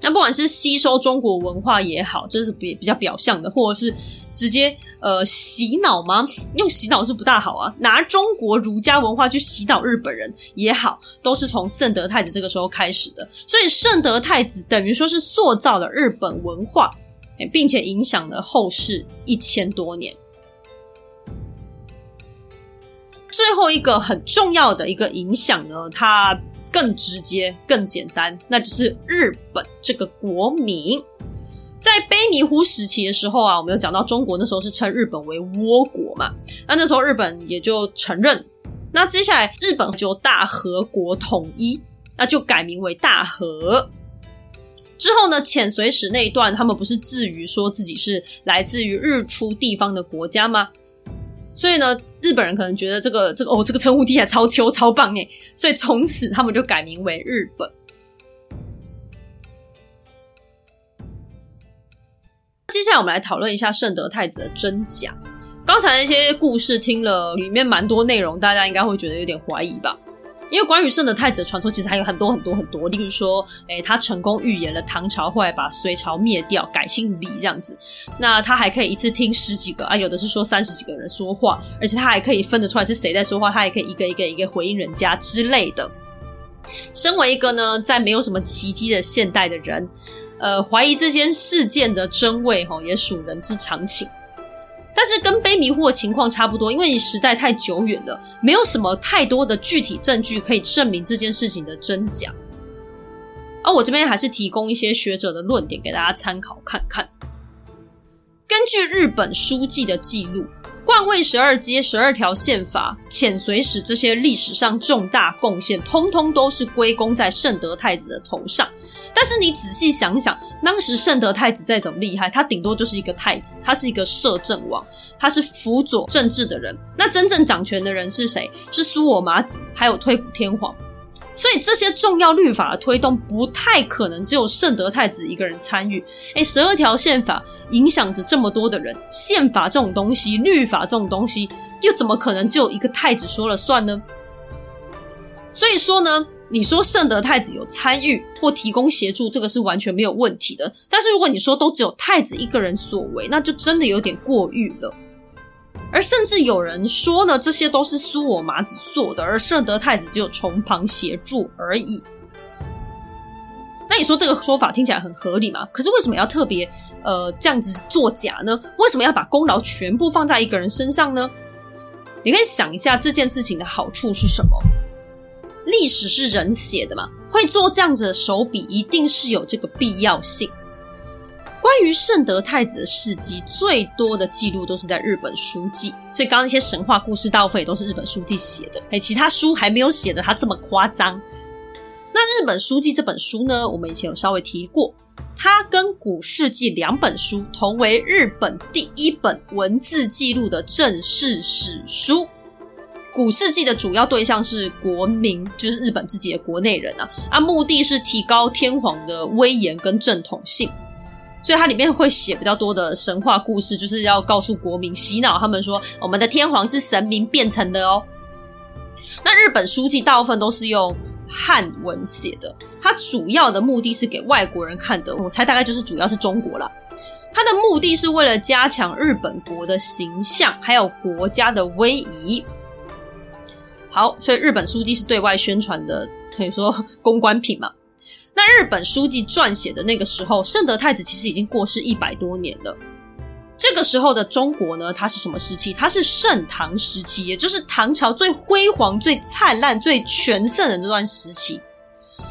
那不管是吸收中国文化也好，这是比比较表象的，或者是直接呃洗脑吗？用洗脑是不大好啊，拿中国儒家文化去洗脑日本人也好，都是从圣德太子这个时候开始的。所以圣德太子等于说是塑造了日本文化，并且影响了后世一千多年。最后一个很重要的一个影响呢，它。更直接、更简单，那就是日本这个国名。在卑弥呼时期的时候啊，我们有讲到中国那时候是称日本为倭国嘛，那那时候日本也就承认。那接下来日本就大和国统一，那就改名为大和。之后呢，遣隋使那一段，他们不是自于说自己是来自于日出地方的国家吗？所以呢，日本人可能觉得这个这个哦，这个称呼听起来超秋超棒诶，所以从此他们就改名为日本。接下来我们来讨论一下圣德太子的真假。刚才那些故事听了里面蛮多内容，大家应该会觉得有点怀疑吧？因为关于圣德太子的传说，其实还有很多很多很多。例如说，诶，他成功预言了唐朝后来把隋朝灭掉，改姓李这样子。那他还可以一次听十几个啊，有的是说三十几个人说话，而且他还可以分得出来是谁在说话，他还可以一个一个一个回应人家之类的。身为一个呢，在没有什么奇迹的现代的人，呃，怀疑这件事件的真伪，吼，也属人之常情。但是跟被迷惑的情况差不多，因为你时代太久远了，没有什么太多的具体证据可以证明这件事情的真假。而我这边还是提供一些学者的论点给大家参考看看。根据日本书记的记录。冠位十二阶、十二条宪法、遣隋使这些历史上重大贡献，通通都是归功在圣德太子的头上。但是你仔细想想，当时圣德太子再怎么厉害，他顶多就是一个太子，他是一个摄政王，他是辅佐政治的人。那真正掌权的人是谁？是苏我马子，还有推古天皇。所以这些重要律法的推动不太可能只有圣德太子一个人参与。诶，十二条宪法影响着这么多的人，宪法这种东西、律法这种东西，又怎么可能只有一个太子说了算呢？所以说呢，你说圣德太子有参与或提供协助，这个是完全没有问题的。但是如果你说都只有太子一个人所为，那就真的有点过誉了。而甚至有人说呢，这些都是苏我麻子做的，而圣德太子只有从旁协助而已。那你说这个说法听起来很合理吗？可是为什么要特别呃这样子作假呢？为什么要把功劳全部放在一个人身上呢？你可以想一下这件事情的好处是什么？历史是人写的嘛，会做这样子的手笔，一定是有这个必要性。关于圣德太子的事迹，最多的记录都是在日本书纪，所以刚刚那些神话故事大部分也都是日本书记写的。哎，其他书还没有写的他这么夸张。那日本书记这本书呢，我们以前有稍微提过，它跟古事记两本书同为日本第一本文字记录的正式史书。古事记的主要对象是国民，就是日本自己的国内人啊，啊，目的是提高天皇的威严跟正统性。所以它里面会写比较多的神话故事，就是要告诉国民洗脑他们说，我们的天皇是神明变成的哦。那日本书纪大部分都是用汉文写的，它主要的目的是给外国人看的。我猜大概就是主要是中国啦。它的目的是为了加强日本国的形象，还有国家的威仪。好，所以日本书纪是对外宣传的，等于说公关品嘛。那日本书记撰写的那个时候，圣德太子其实已经过世一百多年了。这个时候的中国呢，它是什么时期？它是盛唐时期，也就是唐朝最辉煌、最灿烂、最全盛的那段时期。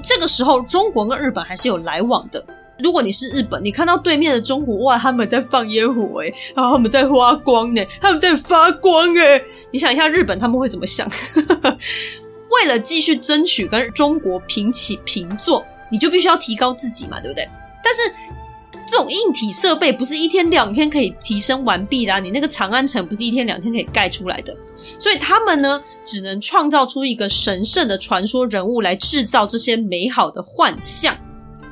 这个时候，中国跟日本还是有来往的。如果你是日本，你看到对面的中国，哇，他们在放烟火诶，然后他们在发光呢，他们在发光诶，你想一下，日本他们会怎么想？为了继续争取跟中国平起平坐。你就必须要提高自己嘛，对不对？但是这种硬体设备不是一天两天可以提升完毕的啊，你那个长安城不是一天两天可以盖出来的，所以他们呢，只能创造出一个神圣的传说人物来制造这些美好的幻象。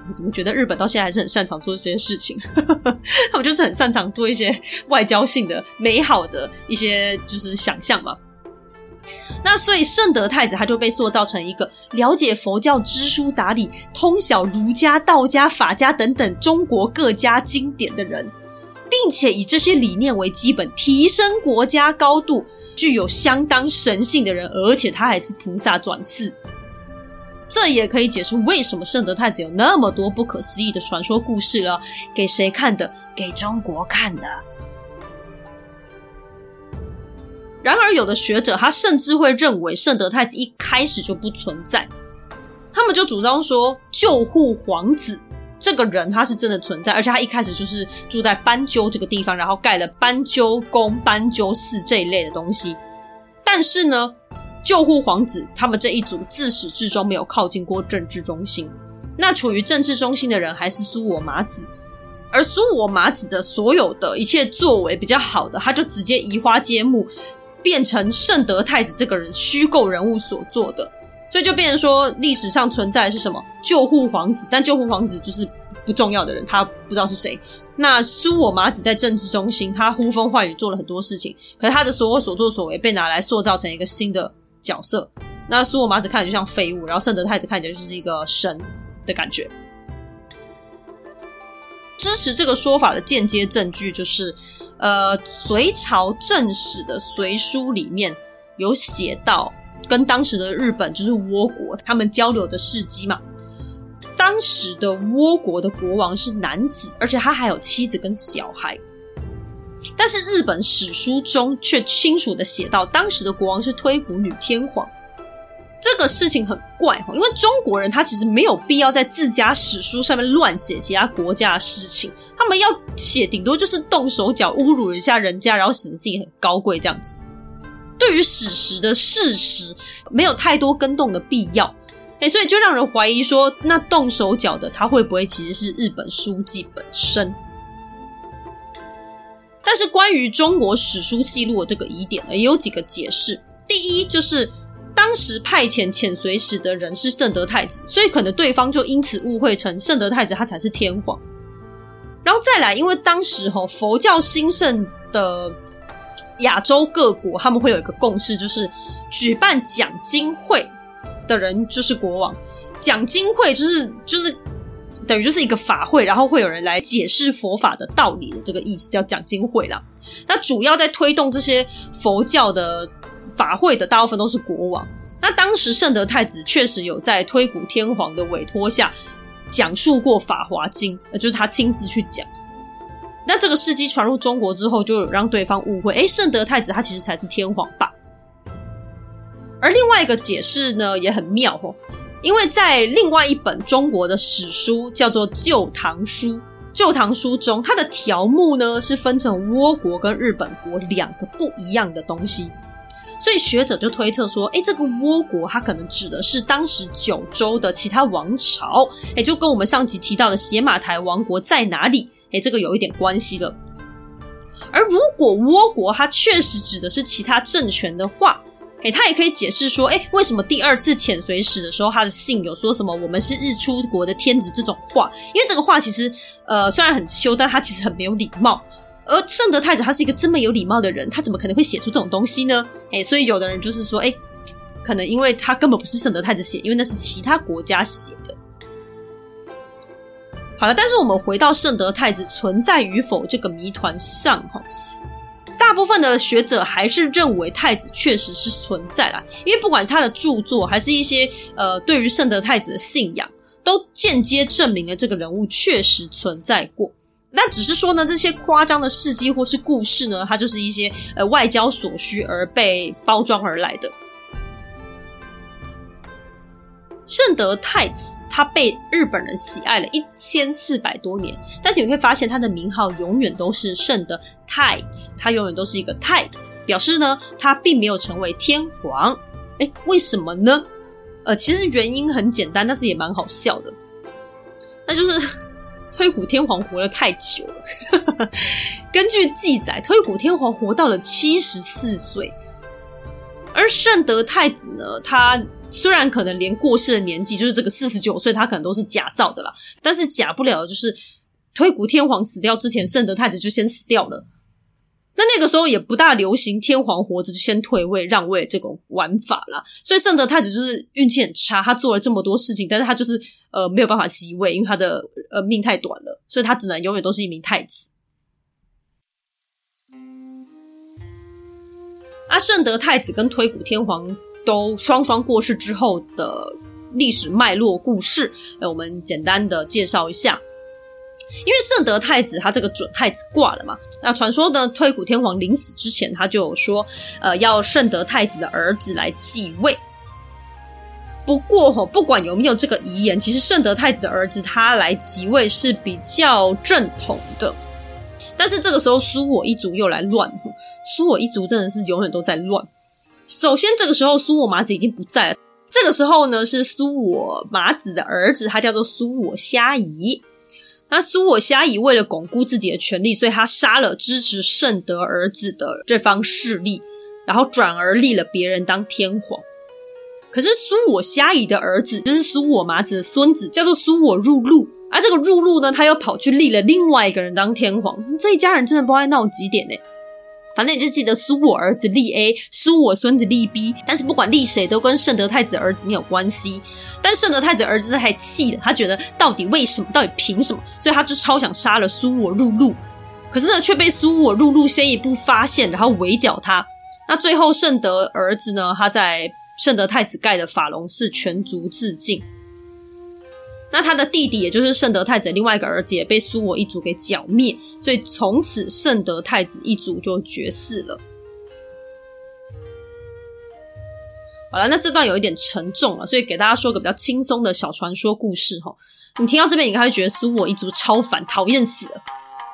你怎么觉得日本到现在还是很擅长做这些事情？他们就是很擅长做一些外交性的美好的一些就是想象嘛。那所以圣德太子他就被塑造成一个了解佛教知书达理、通晓儒家、道家、法家等等中国各家经典的人，并且以这些理念为基本，提升国家高度，具有相当神性的人，而且他还是菩萨转世。这也可以解释为什么圣德太子有那么多不可思议的传说故事了。给谁看的？给中国看的。然而，有的学者他甚至会认为圣德太子一开始就不存在，他们就主张说救护皇子这个人他是真的存在，而且他一开始就是住在斑鸠这个地方，然后盖了斑鸠宫、斑鸠寺这一类的东西。但是呢，救护皇子他们这一组自始至终没有靠近过政治中心，那处于政治中心的人还是苏我马子，而苏我马子的所有的一切作为比较好的，他就直接移花接木。变成圣德太子这个人虚构人物所做的，所以就变成说历史上存在的是什么救护皇子，但救护皇子就是不重要的人，他不知道是谁。那苏我麻子在政治中心，他呼风唤雨做了很多事情，可是他的所有所作所为被拿来塑造成一个新的角色，那苏我麻子看起来就像废物，然后圣德太子看起来就是一个神的感觉。支持这个说法的间接证据就是，呃，隋朝正史的《隋书》里面有写到，跟当时的日本就是倭国他们交流的事迹嘛。当时的倭国的国王是男子，而且他还有妻子跟小孩。但是日本史书中却清楚的写到，当时的国王是推古女天皇。这个事情很怪，因为中国人他其实没有必要在自家史书上面乱写其他国家的事情，他们要写顶多就是动手脚侮辱一下人家，然后显得自己很高贵这样子。对于史实的事实，没有太多更动的必要。哎，所以就让人怀疑说，那动手脚的他会不会其实是日本书记本身？但是关于中国史书记录的这个疑点呢，也有几个解释。第一，就是当时派遣遣隋使的人是圣德太子，所以可能对方就因此误会成圣德太子他才是天皇。然后再来，因为当时哈佛教兴盛的亚洲各国，他们会有一个共识，就是举办讲经会。的人就是国王，讲经会就是就是等于就是一个法会，然后会有人来解释佛法的道理的这个意思，叫讲经会啦。那主要在推动这些佛教的法会的大部分都是国王。那当时圣德太子确实有在推古天皇的委托下讲述过《法华经》，那就是他亲自去讲。那这个事迹传入中国之后，就让对方误会，诶，圣德太子他其实才是天皇吧。而另外一个解释呢，也很妙哦，因为在另外一本中国的史书叫做《旧唐书》，《旧唐书》中它的条目呢是分成倭国跟日本国两个不一样的东西，所以学者就推测说，诶，这个倭国它可能指的是当时九州的其他王朝，诶，就跟我们上集提到的邪马台王国在哪里，诶，这个有一点关系了。而如果倭国它确实指的是其他政权的话，诶，他也可以解释说，诶，为什么第二次遣隋使的时候，他的信有说什么“我们是日出国的天子”这种话？因为这个话其实，呃，虽然很羞，但他其实很没有礼貌。而圣德太子他是一个这么有礼貌的人，他怎么可能会写出这种东西呢？诶，所以有的人就是说，诶，可能因为他根本不是圣德太子写，因为那是其他国家写的。好了，但是我们回到圣德太子存在与否这个谜团上，哈。大部分的学者还是认为太子确实是存在啦，因为不管是他的著作，还是一些呃对于圣德太子的信仰，都间接证明了这个人物确实存在过。但只是说呢，这些夸张的事迹或是故事呢，它就是一些呃外交所需而被包装而来的。圣德太子他被日本人喜爱了一千四百多年，但是你会发现他的名号永远都是圣德太子，他永远都是一个太子，表示呢他并没有成为天皇。诶，为什么呢？呃，其实原因很简单，但是也蛮好笑的，那就是推古天皇活了太久了。根据记载，推古天皇活到了七十四岁，而圣德太子呢，他。虽然可能连过世的年纪就是这个四十九岁，他可能都是假造的啦，但是假不了的就是推古天皇死掉之前，圣德太子就先死掉了。那那个时候也不大流行天皇活着就先退位让位这种玩法啦，所以圣德太子就是运气很差，他做了这么多事情，但是他就是呃没有办法继位，因为他的呃命太短了，所以他只能永远都是一名太子。啊，圣德太子跟推古天皇。都双双过世之后的历史脉络故事，我们简单的介绍一下。因为圣德太子他这个准太子挂了嘛，那传说呢，推古天皇临死之前他就有说，呃，要圣德太子的儿子来继位。不过哈，不管有没有这个遗言，其实圣德太子的儿子他来即位是比较正统的。但是这个时候苏我一族又来乱，苏我一族真的是永远都在乱。首先，这个时候苏我麻子已经不在了。这个时候呢，是苏我麻子的儿子，他叫做苏我虾夷。那苏我虾夷为了巩固自己的权利，所以他杀了支持圣德儿子的这方势力，然后转而立了别人当天皇。可是苏我虾夷的儿子就是苏我麻子的孙子，叫做苏我入鹿。而这个入鹿呢，他又跑去立了另外一个人当天皇。这一家人真的不知道闹几点呢？反正你就记得苏我儿子立 A，苏我孙子立 B。但是不管立谁，都跟圣德太子儿子没有关系。但圣德太子儿子他还气了，他觉得到底为什么，到底凭什么？所以他就超想杀了苏我入鹿。可是呢，却被苏我入鹿先一步发现，然后围剿他。那最后圣德儿子呢，他在圣德太子盖的法隆寺全族自尽。那他的弟弟，也就是圣德太子的另外一个儿子，也被苏我一族给剿灭，所以从此圣德太子一族就绝嗣了。好了，那这段有一点沉重了，所以给大家说个比较轻松的小传说故事哈。你听到这边，你应该会觉得苏我一族超烦，讨厌死了。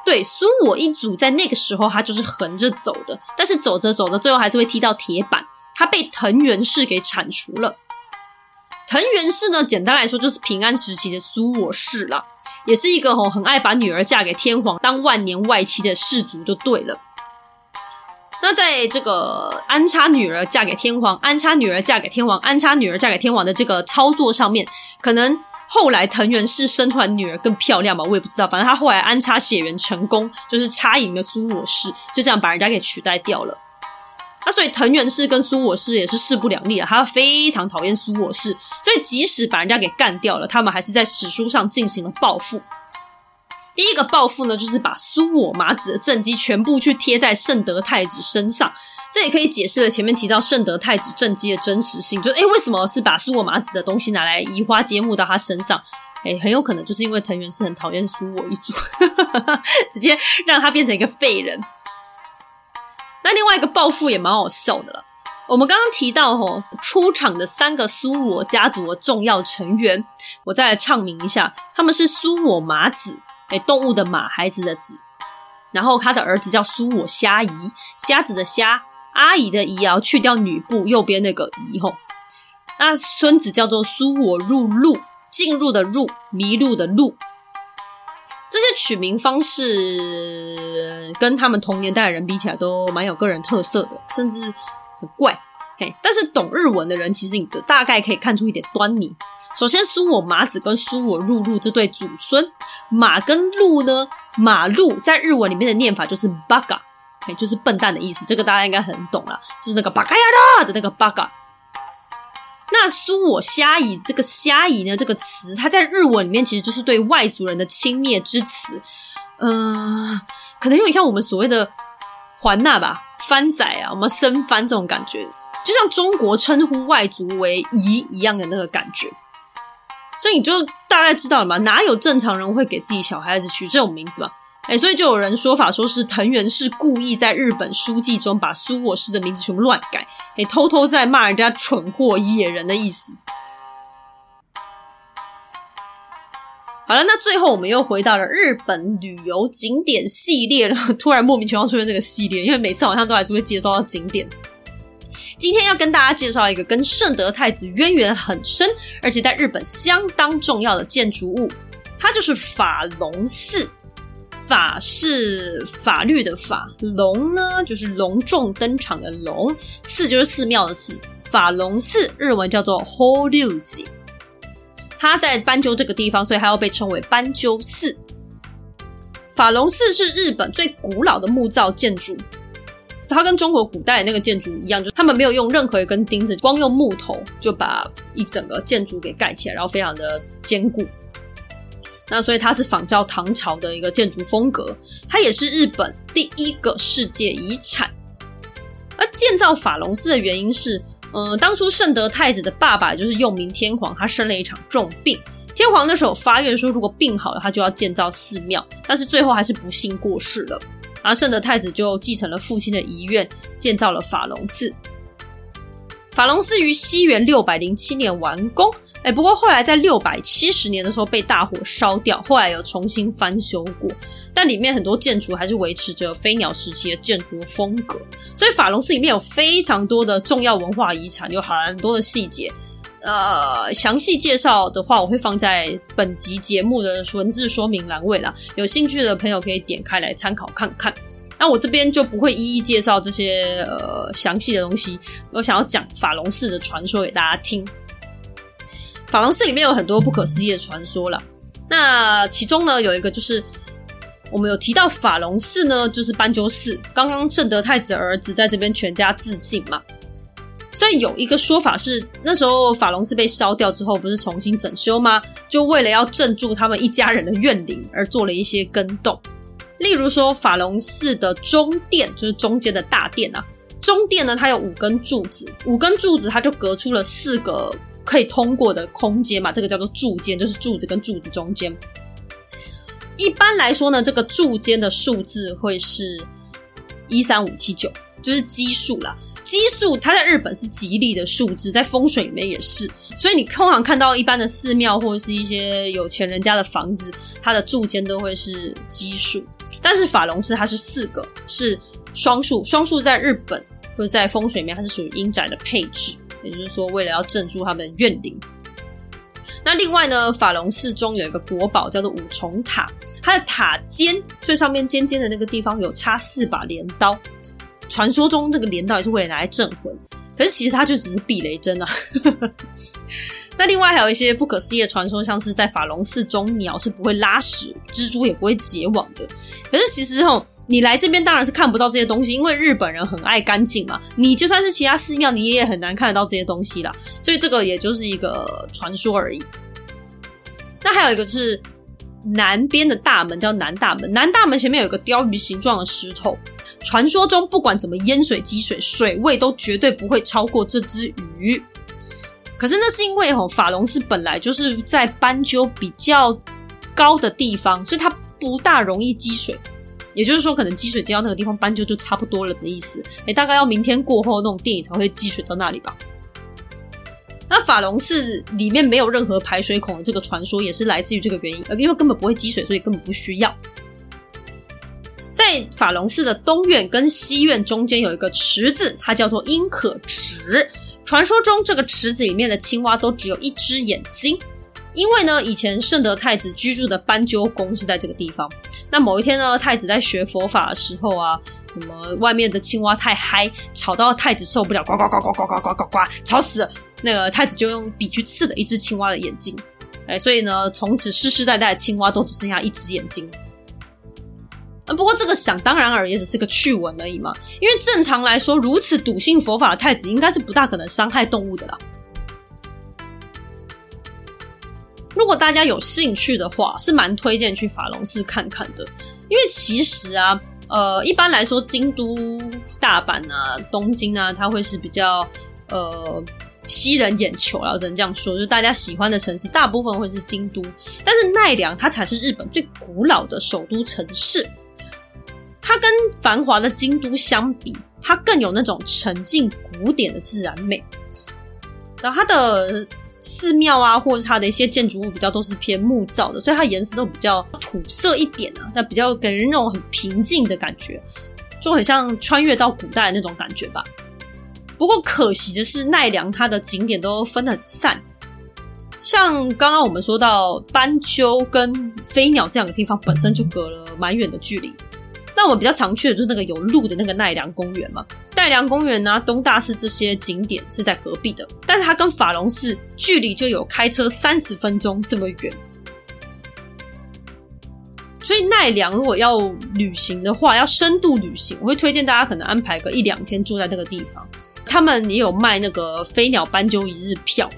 对，苏我一族在那个时候他就是横着走的，但是走着走着，最后还是会踢到铁板，他被藤原氏给铲除了。藤原氏呢，简单来说就是平安时期的苏我氏啦，也是一个吼很爱把女儿嫁给天皇当万年外戚的氏族就对了。那在这个安插女儿嫁给天皇，安插女儿嫁给天皇，安插女儿嫁给天皇的这个操作上面，可能后来藤原氏生出来女儿更漂亮吧，我也不知道。反正他后来安插血缘成功，就是插赢了苏我氏，就这样把人家给取代掉了。那所以藤原氏跟苏我氏也是势不两立啊，他非常讨厌苏我氏，所以即使把人家给干掉了，他们还是在史书上进行了报复。第一个报复呢，就是把苏我麻子的政绩全部去贴在圣德太子身上，这也可以解释了前面提到圣德太子政绩的真实性。就诶，为什么是把苏我麻子的东西拿来移花接木到他身上？诶，很有可能就是因为藤原氏很讨厌苏我一族，直接让他变成一个废人。那另外一个暴富也蛮好笑的了。我们刚刚提到吼出场的三个苏我家族的重要成员，我再来唱名一下，他们是苏我麻子，诶，动物的马，孩子的子。然后他的儿子叫苏我虾夷，虾子的虾，阿姨的姨啊，去掉女部右边那个姨吼。那孙子叫做苏我入鹿，进入的入，迷路的路。这些取名方式跟他们同年代的人比起来都蛮有个人特色的，甚至很怪。嘿，但是懂日文的人其实你大概可以看出一点端倪。首先，苏我麻子跟苏我入鹿这对祖孙，马跟鹿呢，马鹿在日文里面的念法就是“巴嘎”，嘿，就是笨蛋的意思。这个大家应该很懂啦，就是那个“巴嘎呀啦”的那个“巴嘎”。那苏我虾夷这个虾夷呢，这个词，它在日文里面其实就是对外族人的轻蔑之词，嗯、呃，可能有点像我们所谓的还纳吧，番仔啊，我们生番这种感觉，就像中国称呼外族为夷一样的那个感觉，所以你就大概知道了嘛，哪有正常人会给自己小孩子取这种名字嘛？哎，所以就有人说法，说是藤原氏故意在日本书记中把苏我氏的名字全部乱改，哎，偷偷在骂人家蠢货、野人的意思。好了，那最后我们又回到了日本旅游景点系列，然后突然莫名其妙出现这个系列，因为每次好像都还是会介绍到景点。今天要跟大家介绍一个跟圣德太子渊源很深，而且在日本相当重要的建筑物，它就是法隆寺。法是法律的法，隆呢就是隆重登场的隆，寺就是寺庙的寺。法隆寺日文叫做法隆寺，它在斑鸠这个地方，所以它又被称为斑鸠寺。法隆寺是日本最古老的木造建筑，它跟中国古代那个建筑一样，就他们没有用任何一根钉子，光用木头就把一整个建筑给盖起来，然后非常的坚固。那所以它是仿照唐朝的一个建筑风格，它也是日本第一个世界遗产。而建造法隆寺的原因是，嗯、当初圣德太子的爸爸就是佑明天皇，他生了一场重病，天皇那时候发愿说，如果病好了，他就要建造寺庙，但是最后还是不幸过世了。然后圣德太子就继承了父亲的遗愿，建造了法隆寺。法隆寺于西元六百零七年完工。哎，不过后来在六百七十年的时候被大火烧掉，后来有重新翻修过，但里面很多建筑还是维持着飞鸟时期的建筑风格。所以法隆寺里面有非常多的重要文化遗产，有很多的细节。呃，详细介绍的话，我会放在本集节目的文字说明栏位啦，有兴趣的朋友可以点开来参考看看。那我这边就不会一一介绍这些呃详细的东西，我想要讲法隆寺的传说给大家听。法隆寺里面有很多不可思议的传说了，那其中呢有一个就是我们有提到法隆寺呢，就是斑鸠寺。刚刚圣德太子的儿子在这边全家自尽嘛，所以有一个说法是，那时候法隆寺被烧掉之后，不是重新整修吗？就为了要镇住他们一家人的怨灵，而做了一些更动。例如说，法隆寺的中殿，就是中间的大殿啊，中殿呢，它有五根柱子，五根柱子它就隔出了四个可以通过的空间嘛，这个叫做柱间，就是柱子跟柱子中间。一般来说呢，这个柱间的数字会是一三五七九，就是奇数啦。奇数它在日本是吉利的数字，在风水里面也是。所以你通常看到一般的寺庙或者是一些有钱人家的房子，它的柱间都会是奇数。但是法隆寺它是四个，是双数。双数在日本或者在风水里面，它是属于阴宅的配置，也就是说，为了要镇住他们的怨灵。那另外呢，法隆寺中有一个国宝叫做五重塔，它的塔尖最上面尖尖的那个地方有插四把镰刀，传说中这个镰刀也是为了拿来镇魂，可是其实它就只是避雷针啊。那另外还有一些不可思议的传说，像是在法隆寺中鸟是不会拉屎，蜘蛛也不会结网的。可是其实吼，你来这边当然是看不到这些东西，因为日本人很爱干净嘛。你就算是其他寺庙，你也很难看得到这些东西啦。所以这个也就是一个传说而已。那还有一个就是南边的大门叫南大门，南大门前面有一个鲷鱼形状的石头，传说中不管怎么淹水积水，水位都绝对不会超过这只鱼。可是那是因为吼法隆寺本来就是在斑鸠比较高的地方，所以它不大容易积水。也就是说，可能积水积到那个地方，斑鸠就差不多了的意思。诶，大概要明天过后那种电影才会积水到那里吧。那法隆寺里面没有任何排水孔的这个传说，也是来自于这个原因，因为根本不会积水，所以根本不需要。在法隆寺的东院跟西院中间有一个池子，它叫做阴可池。传说中，这个池子里面的青蛙都只有一只眼睛，因为呢，以前圣德太子居住的斑鸠宫是在这个地方。那某一天呢，太子在学佛法的时候啊，什么外面的青蛙太嗨，吵到太子受不了，呱呱呱呱呱呱呱呱呱，吵死了。那个太子就用笔去刺了一只青蛙的眼睛，哎，所以呢，从此世世代代青蛙都只剩下一只眼睛。不过这个想当然而也只是个趣闻而已嘛，因为正常来说，如此笃信佛法的太子应该是不大可能伤害动物的啦。如果大家有兴趣的话，是蛮推荐去法隆寺看看的，因为其实啊，呃，一般来说，京都、大阪啊、东京啊，它会是比较呃吸人眼球啊，只能这样说，就是大家喜欢的城市，大部分会是京都，但是奈良它才是日本最古老的首都城市。它跟繁华的京都相比，它更有那种沉静古典的自然美。然后它的寺庙啊，或者是它的一些建筑物，比较都是偏木造的，所以它颜色都比较土色一点啊，那比较给人那种很平静的感觉，就很像穿越到古代的那种感觉吧。不过可惜的是，奈良它的景点都分得很散，像刚刚我们说到斑鸠跟飞鸟这两个地方，本身就隔了蛮远的距离。那我们比较常去的就是那个有路的那个奈良公园嘛，奈良公园啊，东大寺这些景点是在隔壁的，但是它跟法隆寺距离就有开车三十分钟这么远，所以奈良如果要旅行的话，要深度旅行，我会推荐大家可能安排个一两天住在那个地方，他们也有卖那个飞鸟斑鸠一日票。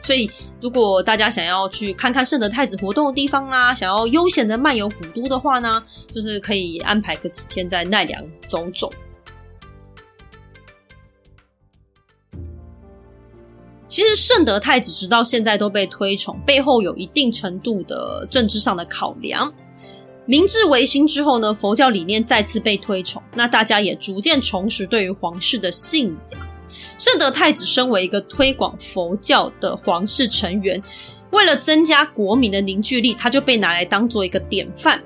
所以，如果大家想要去看看圣德太子活动的地方啊，想要悠闲的漫游古都的话呢，就是可以安排个几天在奈良走走。其实，圣德太子直到现在都被推崇，背后有一定程度的政治上的考量。明治维新之后呢，佛教理念再次被推崇，那大家也逐渐重拾对于皇室的信仰。圣德太子身为一个推广佛教的皇室成员，为了增加国民的凝聚力，他就被拿来当做一个典范，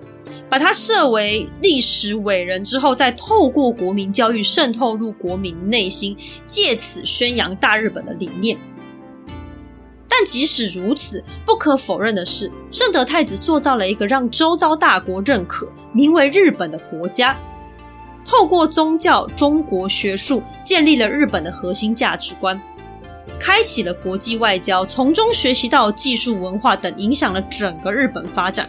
把他设为历史伟人之后，再透过国民教育渗透入国民内心，借此宣扬大日本的理念。但即使如此，不可否认的是，圣德太子塑造了一个让周遭大国认可、名为日本的国家。透过宗教、中国学术，建立了日本的核心价值观，开启了国际外交，从中学习到技术、文化等，影响了整个日本发展。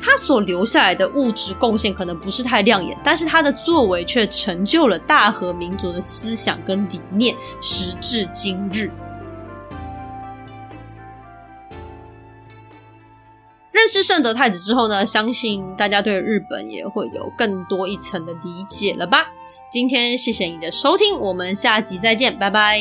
他所留下来的物质贡献可能不是太亮眼，但是他的作为却成就了大和民族的思想跟理念，时至今日。认识圣德太子之后呢，相信大家对日本也会有更多一层的理解了吧？今天谢谢你的收听，我们下集再见，拜拜。